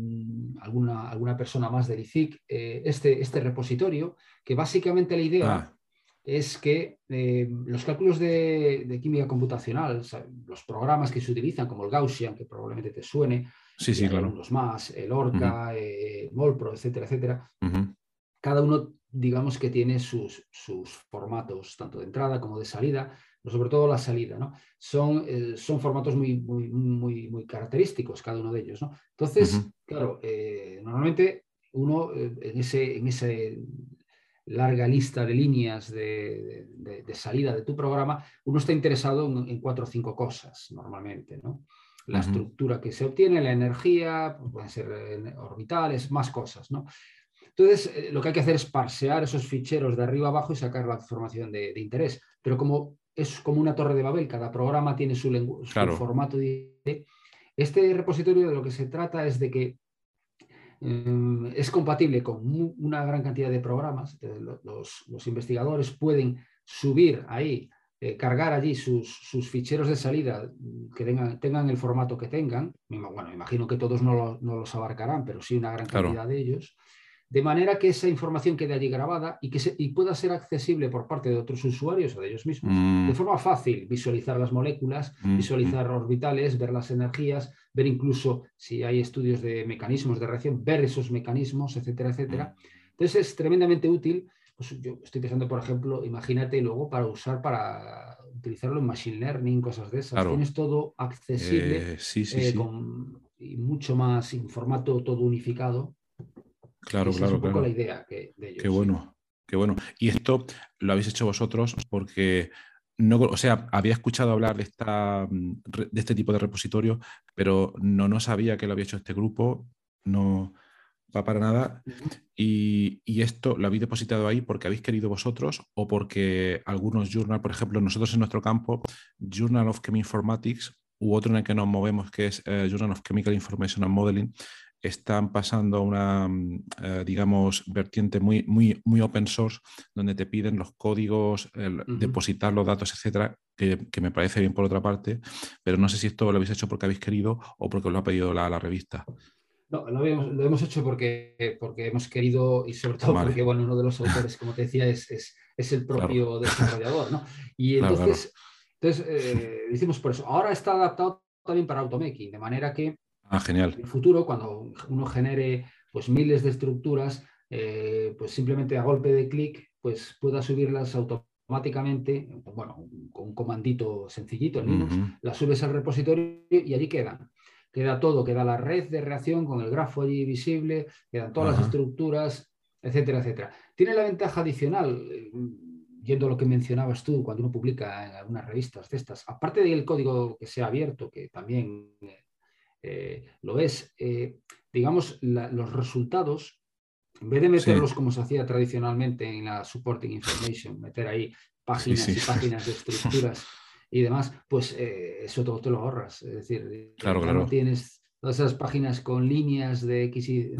alguna, alguna persona más del ICIC, eh, este, este repositorio, que básicamente la idea ah. es que los cálculos de, química computacional, los programas que se utilizan, como el Gaussian, que probablemente te suene, sí, sí, claro. los más, el Orca, Molpro, etcétera, etcétera, cada uno digamos que tiene sus, sus, formatos, tanto de entrada como de salida, sobre todo la salida, ¿no? Son, eh, son formatos muy, muy, muy, muy, característicos cada uno de ellos, ¿no? Entonces, claro, eh, normalmente uno eh, en, ese, en ese larga lista de líneas de, de, salida de tu programa, uno está interesado en, cuatro o cinco cosas normalmente, ¿no? La estructura que se obtiene, la energía, pues pueden ser orbitales, más cosas, ¿no? Entonces, lo que hay que hacer es parsear esos ficheros de arriba abajo y sacar la información de, interés. Pero como es como una torre de Babel, cada programa tiene su, formato. De, este repositorio de lo que se trata es de que mm, es compatible con una gran cantidad de programas. Los, investigadores pueden subir ahí, eh, cargar allí sus, ficheros de salida que tengan, el formato que tengan. Bueno, imagino que todos no, los abarcarán, pero sí una gran cantidad de ellos de manera que esa información quede allí grabada y que pueda ser accesible por parte de otros usuarios o de ellos mismos mm. de forma fácil, visualizar las moléculas, mm, visualizar mm. orbitales, ver las energías, ver incluso si hay estudios de mecanismos de reacción, ver esos mecanismos, etcétera, etcétera. Entonces es tremendamente útil. Pues yo estoy pensando, por ejemplo, imagínate luego para usar, para utilizarlo en Machine Learning, cosas de esas. Tienes todo accesible eh, eh, y mucho más en formato todo unificado Claro, claro, es un poco la idea de Qué bueno, qué bueno. Y esto lo habéis hecho vosotros porque no, o sea, había escuchado hablar de, esta, de este tipo de repositorio, pero no, no sabía que lo había hecho este grupo, no va para nada. Y, esto lo habéis depositado ahí porque habéis querido vosotros o porque algunos journals, por ejemplo, nosotros en nuestro campo, Journal of Cheminformatics u otro en el que nos movemos, que es eh, Journal of Chemical Information and Modeling, están pasando a una, mm, eh, digamos, vertiente muy, muy, muy open source, donde te piden los códigos, depositar los datos, etcétera, que, me parece bien por otra parte, pero no sé si esto lo habéis hecho porque habéis querido o porque os lo ha pedido la, revista. No, lo hemos, hecho porque, porque hemos querido y sobre todo porque bueno, uno de los autores, como te decía, es, es, el propio desarrollador. ¿no? Y entonces, entonces eh, decimos por eso. Ahora está adaptado también para AutoMaking, de manera que Ah, genial. En el futuro, cuando uno genere pues, miles de estructuras, eh, pues simplemente a golpe de clic, pues pueda subirlas automáticamente, bueno, con un comandito sencillito en Linux, las subes al repositorio y allí quedan. Queda todo, queda la red de reacción con el grafo allí visible, quedan todas las estructuras, etcétera, etcétera. Tiene la ventaja adicional, eh, yendo a lo que mencionabas tú, cuando uno publica en algunas revistas de estas, aparte del código que sea abierto, que también eh, lo es, eh, digamos, los resultados, en vez de meterlos como se hacía tradicionalmente en la supporting information, meter ahí páginas y páginas de estructuras y demás, pues eso todo te lo ahorras. Es decir, claro, claro. tienes todas esas páginas con líneas de X y de,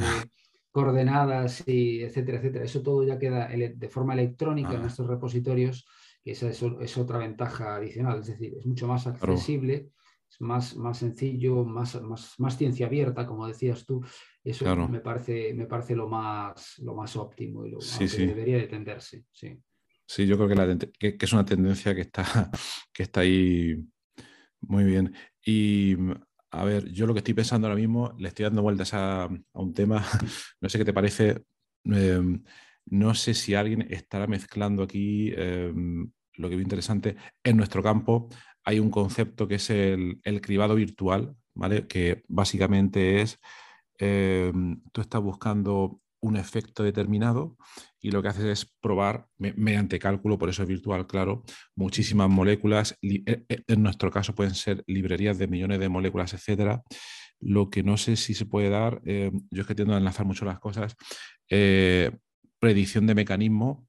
coordenadas y etcétera, etcétera. Eso todo ya queda de forma electrónica en nuestros repositorios, y esa es, otra ventaja adicional. Es decir, es mucho más accesible, es más, más sencillo, más, más, más ciencia abierta, como decías tú. Eso me, parece, me parece lo más, lo más óptimo y lo que debería de tenderse. Sí. sí, yo creo que, la, que, es una tendencia que está, que está ahí muy bien. Y a ver, yo lo que estoy pensando ahora mismo, le estoy dando vueltas a, un tema, no sé qué te parece, em, no sé si alguien estará mezclando aquí em, lo que veo interesante. En nuestro campo hay un concepto que es el, el cribado virtual, ¿vale? Que básicamente es, em, tú estás buscando un efecto determinado y lo que haces es probar mediante cálculo, por eso es virtual, claro, muchísimas moléculas. Eh, eh, en nuestro caso pueden ser librerías de millones de moléculas, etcétera. Lo que no sé si se puede dar, eh, yo es que tiendo a enlazar mucho las cosas, predicción de mecanismo.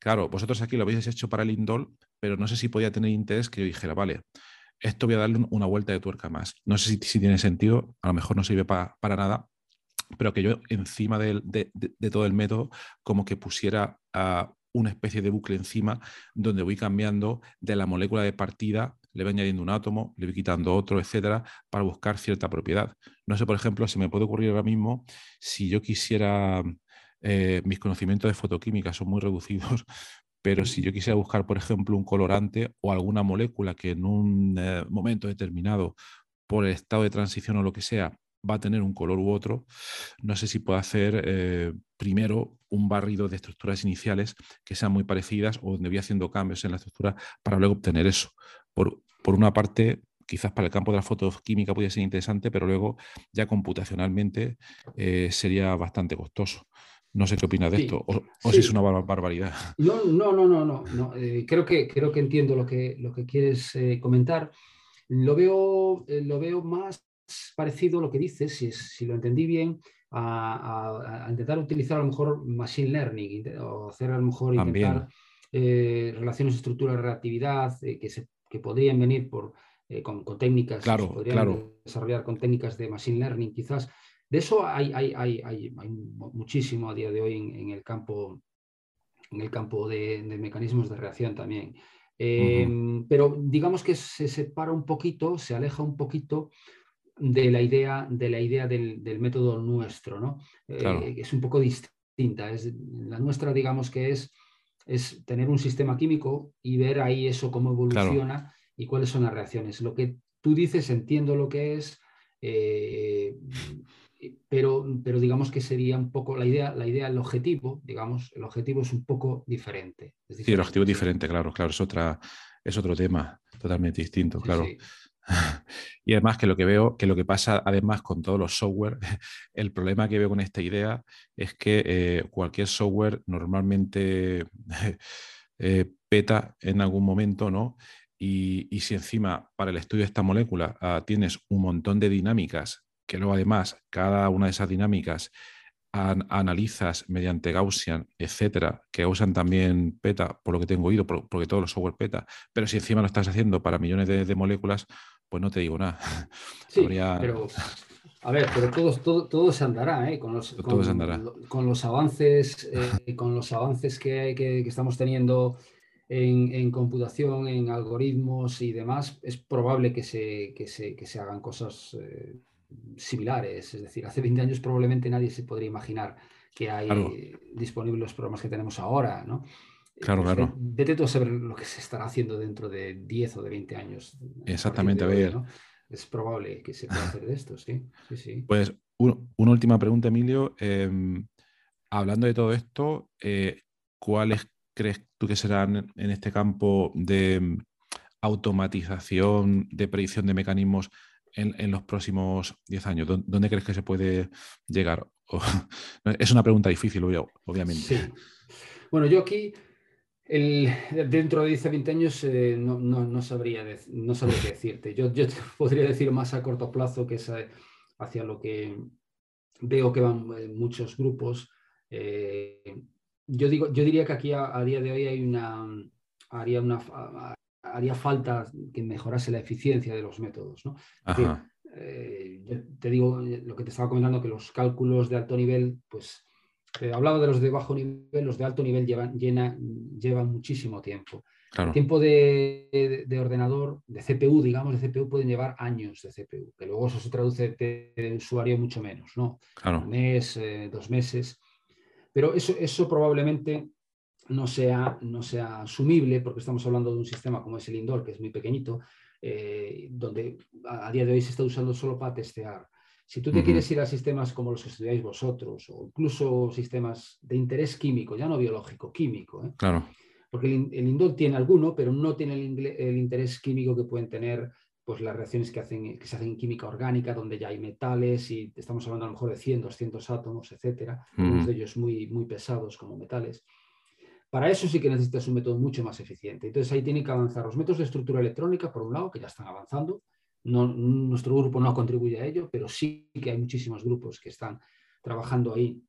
Claro, vosotros aquí lo habéis hecho para el indol, pero no sé si podía tener interés que yo dijera, vale, esto voy a darle una vuelta de tuerca más. No sé si, tiene sentido, a lo mejor no sirve para nada, pero que yo encima de, todo el método como que pusiera a una especie de bucle encima donde voy cambiando de la molécula de partida, le voy añadiendo un átomo, le voy quitando otro, etcétera, para buscar cierta propiedad. No sé, por ejemplo, si me puede ocurrir ahora mismo, si yo quisiera, eh, mis conocimientos de fotoquímica son muy reducidos, pero si yo quisiera buscar, por ejemplo, un colorante o alguna molécula que en un eh, momento determinado, por el estado de transición o lo que sea, va a tener un color u otro, no sé si puedo hacer eh, primero un barrido de estructuras iniciales que sean muy parecidas o donde voy haciendo cambios en la estructura para luego obtener eso. Por, por una parte, quizás para el campo de la fotoquímica podría ser interesante, pero luego ya computacionalmente eh, sería bastante costoso. No sé qué opinas de esto, o, si es una barbaridad. No, no, no, no, no. Eh, creo, que, creo que entiendo lo que, lo que quieres comentar. Lo veo, lo veo más parecido lo que dices, si, si lo entendí bien, a, intentar utilizar a lo mejor machine learning o hacer a lo mejor intentar eh, relaciones estructura-reactividad eh, que, se, que podrían venir por, eh, con, técnicas, claro, podrían desarrollar con técnicas de machine learning quizás. De eso hay, hay, hay, hay muchísimo a día de hoy en, el campo, en el campo de, mecanismos de reacción también. Em, pero digamos que se separa un poquito, se aleja un poquito de la idea, de la idea del, método nuestro, ¿no? Eh, es un poco distinta. Es, la nuestra, digamos que es, es tener un sistema químico y ver ahí eso cómo evoluciona y cuáles son las reacciones. Lo que tú dices, entiendo lo que es, eh, pero, pero digamos que sería un poco la idea, la idea, el objetivo, digamos, el objetivo es un poco diferente. sí, el objetivo es diferente, claro, claro, es, otra, es otro tema totalmente distinto, claro. Y además que lo que veo, que lo que pasa además con todos los software, el problema que veo con esta idea es que eh, cualquier software normalmente eh, peta en algún momento, ¿no? Y, si encima para el estudio de esta molécula ah, tienes un montón de dinámicas, que luego además cada una de esas dinámicas analizas mediante Gaussian, etcétera, que usan también PETA, por lo que tengo oído, porque todos los software PETA, pero si encima lo estás haciendo para millones de moléculas, pues no te digo nada. Sí, pero a ver, pero todo, todo, se andará, ¿eh? Con los, con, los avances, eh, con los avances que, que, estamos teniendo en, computación, en algoritmos y demás, es probable que se, que se, que se hagan cosas eh, similares. Es decir, hace 20 años probablemente nadie se podría imaginar que hay disponibles los programas que tenemos ahora, ¿no? Claro, pues claro. Vete tú a saber lo que se estará haciendo dentro de 10 o de 20 años. Exactamente, a ver. es probable que se pueda hacer de esto, sí. sí, sí. Pues una última pregunta, Emilio. Em, hablando de todo esto, eh, ¿cuáles crees tú que serán en este campo de em, automatización, de predicción de mecanismos en, los próximos 10 años? ¿Dónde, crees que se puede llegar? es una pregunta difícil, obviamente. Sí. Bueno, yo aquí dentro de 10 a 20 años eh, no, sabría no sabría qué decirte. Yo, yo podría decir más a corto plazo que es eh, hacia lo que veo que van eh, muchos grupos. yo, digo, yo diría que aquí a, día de hoy hay una, haría, una, haría falta que mejorase la eficiencia de los métodos. ¿no? te digo lo que te estaba comentando, que los cálculos de alto nivel, pues eh, hablaba de los de bajo nivel, los de alto nivel llevan, llevan muchísimo tiempo. El tiempo de, ordenador, de CPU, digamos, de CPU pueden llevar años de CPU, que luego eso se traduce de, usuario mucho menos, ¿no? Un mes, eh, dos meses. Pero eso, eso probablemente no sea, no sea asumible, porque estamos hablando de un sistema como es el Indol, que es muy pequeñito, eh, donde a, día de hoy se está usando solo para testear. Si tú te quieres ir a sistemas como los que estudiáis vosotros, o incluso sistemas de interés químico, ya no biológico, químico, ¿eh? claro. porque el, Indol tiene alguno, pero no tiene el, interés químico que pueden tener pues, las reacciones que, hacen, que se hacen en química orgánica, donde ya hay metales y estamos hablando a lo mejor de 100, 200 átomos, etcétera, algunos de ellos muy, muy pesados como metales. Para eso sí que necesitas un método mucho más eficiente. Entonces ahí tienen que avanzar los métodos de estructura electrónica, por un lado, que ya están avanzando, nuestro grupo no contribuye a ello, pero sí que hay muchísimos grupos que están trabajando ahí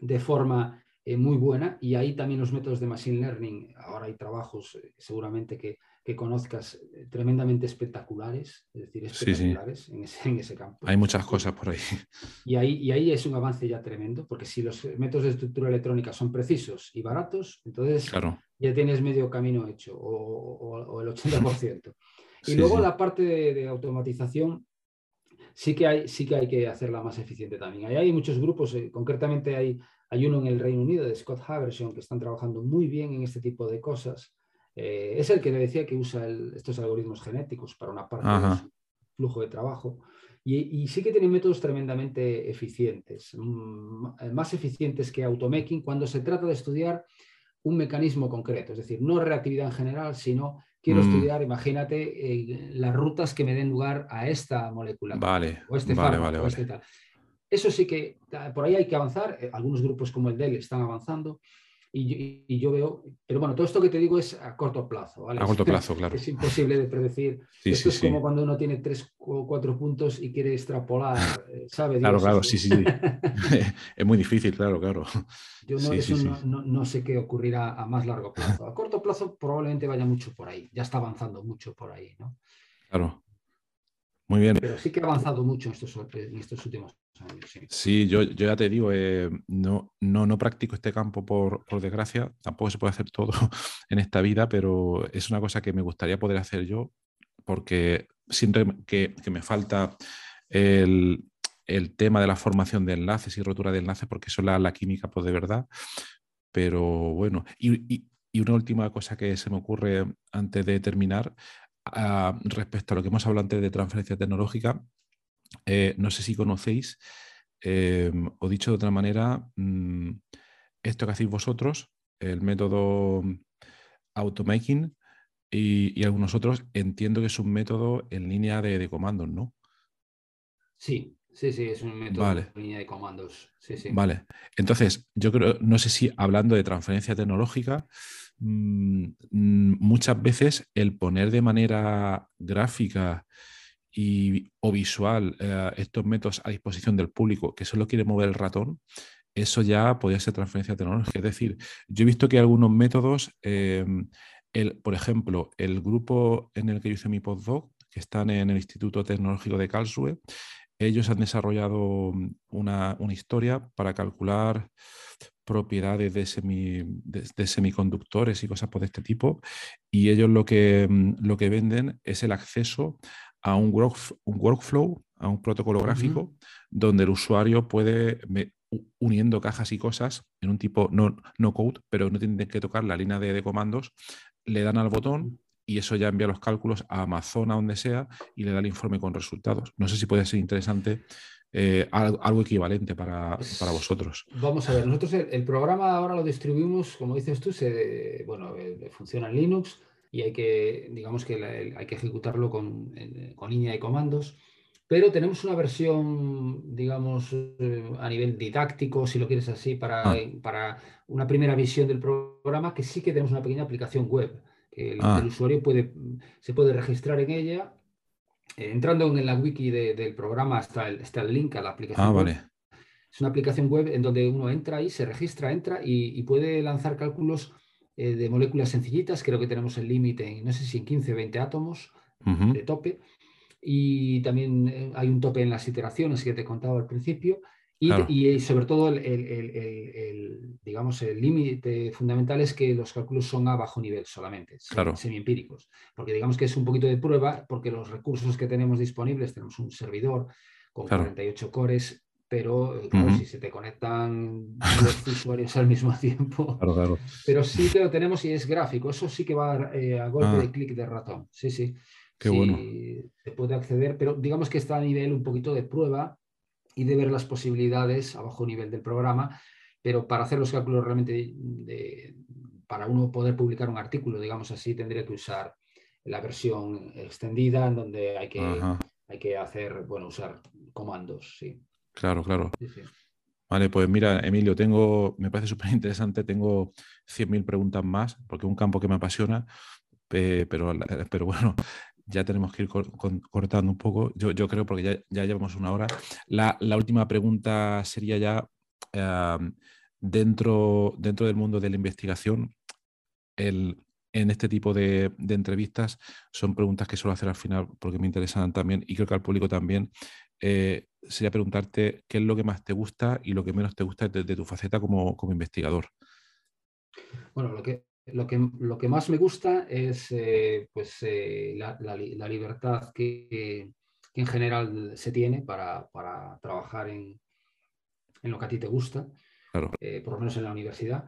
de forma eh, muy buena y ahí también los métodos de Machine Learning, ahora hay trabajos eh, seguramente que, conozcas eh, tremendamente espectaculares, es decir, espectaculares En, ese, campo. Hay muchas cosas por ahí. Y, ahí. y ahí es un avance ya tremendo, porque si los métodos de estructura electrónica son precisos y baratos, entonces ya tienes medio camino hecho o, o el 80%. Y luego la parte de, automatización sí que, hay, sí que hay que hacerla más eficiente también. Ahí hay muchos grupos, eh, concretamente hay, hay uno en el Reino Unido de Scott Haversham que están trabajando muy bien en este tipo de cosas. Eh, es el que le decía que usa estos algoritmos genéticos para una parte del flujo de trabajo. Y, sí que tienen métodos tremendamente eficientes, mm, más eficientes que Automaking cuando se trata de estudiar un mecanismo concreto, es decir, no reactividad en general, sino quiero mm. estudiar, imagínate, eh, las rutas que me den lugar a esta molécula. Vale, o este vale, vale, este tal. Eso sí que, por ahí hay que avanzar, eh, algunos grupos como el DEL están avanzando, y yo, veo, pero bueno, todo esto que te digo es a corto plazo. A corto plazo, claro. Es imposible de predecir. esto es como cuando uno tiene tres o cuatro puntos y quiere extrapolar, eh, ¿sabe? Claro, claro, sí, sí. es muy difícil, claro, claro. Yo no, no, sé qué ocurrirá a más largo plazo. A corto plazo probablemente vaya mucho por ahí, ya está avanzando mucho por ahí, ¿no? Claro. Muy bien. Pero sí que ha avanzado mucho en estos, en estos últimos Sí, yo, ya te digo, eh, no, no, no, practico este campo por, desgracia, tampoco se puede hacer todo en esta vida, pero es una cosa que me gustaría poder hacer yo porque siento que, me falta el, tema de la formación de enlaces y rotura de enlaces, porque eso es la, química pues de verdad. Pero bueno, y, una última cosa que se me ocurre antes de terminar, ah, respecto a lo que hemos hablado antes de transferencia tecnológica, eh, no sé si conocéis, eh, o dicho de otra manera, mm, esto que hacéis vosotros, el método automaking y, y, algunos otros, entiendo que es un método en línea de, comandos, ¿no? Sí, sí, sí, es un método en línea de comandos. Vale, entonces yo creo, no sé si hablando de transferencia tecnológica, mm, mm, muchas veces el poner de manera gráfica y, o visual eh, estos métodos a disposición del público que solo quiere mover el ratón, eso ya podría ser transferencia tecnológica. Es decir, yo he visto que algunos métodos, em, el, por ejemplo, el grupo en el que yo hice mi postdoc, que están en el Instituto Tecnológico de Karlsruhe, ellos han desarrollado una, una historia para calcular propiedades de, semi, de, semiconductores y cosas por este tipo. Y ellos lo que, lo que venden es el acceso a un, un workflow, a un protocolo gráfico, donde el usuario puede, uniendo cajas y cosas en un tipo no, no code, pero no tienen que tocar la línea de, comandos, le dan al botón y eso ya envía los cálculos a Amazon, a donde sea, y le da el informe con resultados. No sé si puede ser interesante eh, algo, equivalente para, para, vosotros. Vamos a ver, nosotros el, programa ahora lo distribuimos, como dices tú, se, bueno, eh, funciona en Linux y hay que, digamos que hay que ejecutarlo con, con línea de comandos pero tenemos una versión, digamos, eh, a nivel didáctico, si lo quieres así, para, ah. para, una primera visión del programa, que sí que tenemos una pequeña aplicación web, que el, ah. usuario puede, se puede registrar en ella. Eh, entrando en la wiki del programa está el, está el link a la aplicación. Ah, vale. Es una aplicación web en donde uno entra y se registra, entra y, puede lanzar cálculos eh, de moléculas sencillitas. Creo que tenemos el límite, no sé si en 15 o 20 átomos de tope y también eh, hay un tope en las iteraciones que te contaba al principio. Y, y sobre todo, el, el, el, digamos, el límite fundamental es que los cálculos son a bajo nivel solamente, claro. semi-empíricos. Porque digamos que es un poquito de prueba, porque los recursos que tenemos disponibles, tenemos un servidor con 48 cores, pero eh, si se te conectan los usuarios al mismo tiempo. Claro, Pero sí que lo tenemos y es gráfico, eso sí que va eh, a golpe ah. de clic de ratón. Sí, sí. Qué bueno. Se puede acceder, pero digamos que está a nivel un poquito de prueba y de ver las posibilidades a bajo nivel del programa, pero para hacer los cálculos realmente, para uno poder publicar un artículo, digamos así, tendría que usar la versión extendida en donde hay que, hay que hacer, bueno, usar comandos, sí. Claro, claro. Vale, pues mira, Emilio, tengo, me parece súper interesante, tengo 100.000 preguntas más, porque es un campo que me apasiona, pero, pero bueno, ya tenemos que ir cortando un poco. Yo, creo, porque ya, ya, llevamos una hora. La, última pregunta sería ya, dentro, dentro del mundo de la investigación, el, en este tipo de, entrevistas son preguntas que suelo hacer al final porque me interesan también y creo que al público también. Eh, sería preguntarte qué es lo que más te gusta y lo que menos te gusta de, de tu faceta como, como investigador. Bueno, lo que, lo que, lo que más me gusta es eh, pues, eh, la, la, libertad que, en general se tiene para, para trabajar en, en, lo que a ti te gusta, por lo menos en la universidad.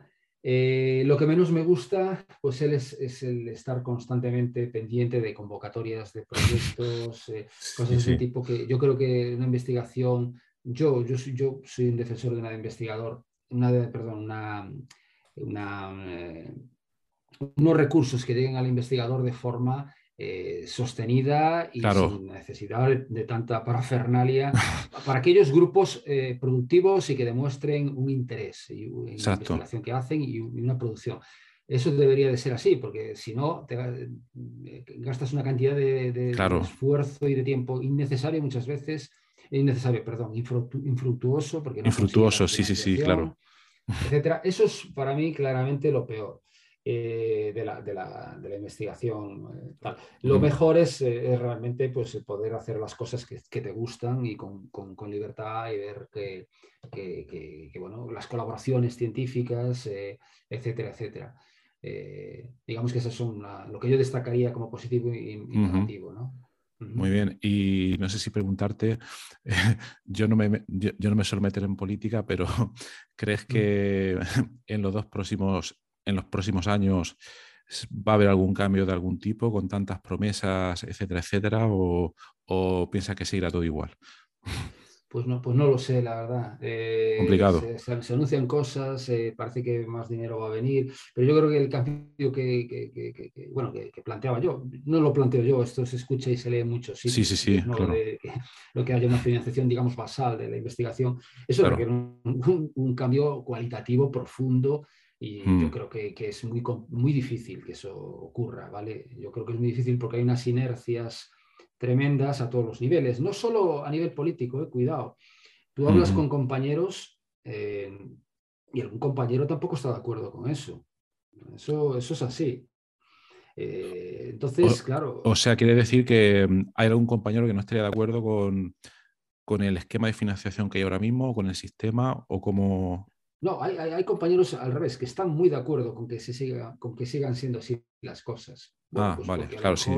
Lo que menos me gusta pues es, es, el estar constantemente pendiente de convocatorias de proyectos, cosas de ese tipo que yo creo que una investigación, yo, yo, soy, yo soy un defensor de una investigador, una de, perdón, una, una unos recursos que lleguen al investigador de forma eh, sostenida y sin necesidad de, tanta parafernalia para aquellos grupos eh, productivos y que demuestren un interés y, en la investigación que hacen y, una producción. Eso debería de ser así, porque si no, te, eh, gastas una cantidad de, esfuerzo y de tiempo innecesario muchas veces, innecesario, perdón, infructuoso. Porque infructuoso, sí, sí, sí, claro. Etcétera. Eso es para mí claramente lo peor. Eh, de, la, de, la, de, la, investigación. Eh, Lo mejor es, eh, realmente pues, poder hacer las cosas que, que te gustan y con, con, con, libertad y ver que, que, que, bueno, las colaboraciones científicas, etcétera, etcétera. digamos que esas son lo que yo destacaría como positivo y, negativo. ¿no? Muy bien, y no sé si preguntarte, yo, no me, yo, yo, no me suelo meter en política, pero ¿crees mm. que en los dos próximos en los próximos años va a haber algún cambio de algún tipo con tantas promesas, etcétera, etcétera, o, piensa que seguirá todo igual? Pues no, pues no lo sé, la verdad. Eh, Complicado. Se, anuncian cosas, eh, parece que más dinero va a venir, pero yo creo que el cambio que, bueno, que, planteaba yo, no lo planteo yo, esto se escucha y se lee mucho. Sí, sí, sí. sí lo que haya una financiación, digamos, basal de la investigación, eso requiere un, cambio cualitativo profundo y yo mm. creo que, que, es muy, muy difícil que eso ocurra, ¿vale? Yo creo que es muy difícil porque hay unas inercias tremendas a todos los niveles, no solo a nivel político, eh, cuidado. Tú hablas con compañeros eh, y algún compañero tampoco está de acuerdo con eso. Eso, eso es así. Eh, entonces, claro. O sea, quiere decir que mm, hay algún compañero que no estaría de acuerdo con, con el esquema de financiación que hay ahora mismo, con el sistema, o como no, hay, compañeros al revés que están muy de acuerdo con que, se siga, con que sigan siendo así las cosas. ah, pues vale, claro, sí.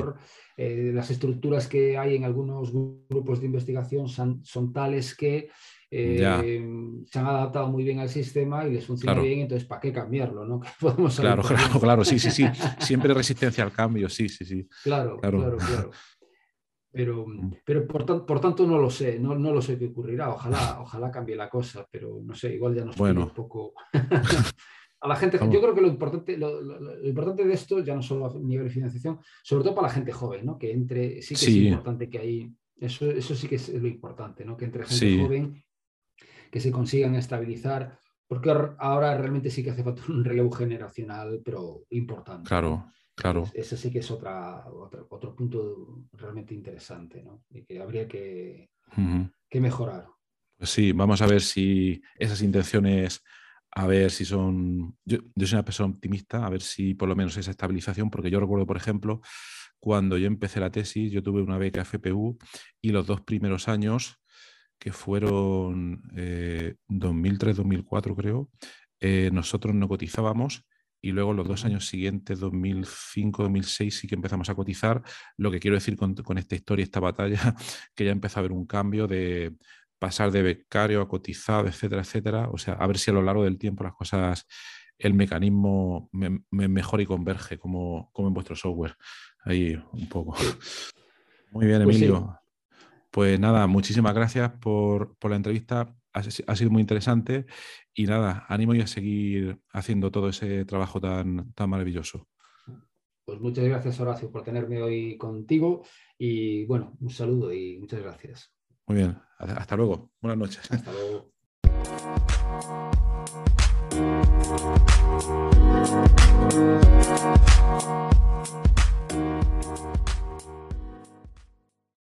Eh, las estructuras que hay en algunos grupos de investigación son, son tales que eh, se han adaptado muy bien al sistema y les funciona bien, entonces ¿para qué cambiarlo? ¿no? claro, claro, claro, sí, sí, sí. Siempre resistencia al cambio, sí, sí, sí. Claro, claro, claro. Pero, mm. pero por, por, tanto no lo sé, no, no, lo sé qué ocurrirá. Ojalá, ojalá cambie la cosa, pero no sé, igual ya nos bueno. un poco. a la gente, yo creo que lo importante, lo, importante de esto, ya no solo a nivel de financiación, sobre todo para la gente joven, ¿no? Que entre, sí que es importante que hay, eso, eso sí que es lo importante, ¿no? Que entre gente joven, que se consigan estabilizar, porque ahora realmente sí que hace falta un relevo generacional, pero importante. Claro, claro. Ese sí que es otra, otro, punto realmente interesante, ¿no? Y que habría que, que mejorar. Pues sí, vamos a ver si esas intenciones a ver si son... Yo, soy una persona optimista, a ver si por lo menos esa estabilización, porque yo recuerdo, por ejemplo, cuando yo empecé la tesis, yo tuve una beca FPU y los dos primeros años, que fueron 2003-2004 eh, creo, eh, nosotros no cotizábamos y luego los dos años siguientes, 2005-2006, sí que empezamos a cotizar. Lo que quiero decir con, con, esta historia, esta batalla, que ya empezó a haber un cambio de, pasar de becario a cotizado, etcétera, etcétera. O sea, a ver si a lo largo del tiempo las cosas, el mecanismo me, mejora y converge como, como en vuestro software. Ahí un poco. Muy bien, pues Emilio. Pues, nada, muchísimas gracias por, la entrevista. Ha, sido muy interesante y nada, ánimo y a seguir haciendo todo ese trabajo tan, tan maravilloso. Pues muchas gracias, Horacio, por tenerme hoy contigo y bueno, un saludo y muchas gracias. Muy bien, hasta luego. Buenas noches. Hasta luego.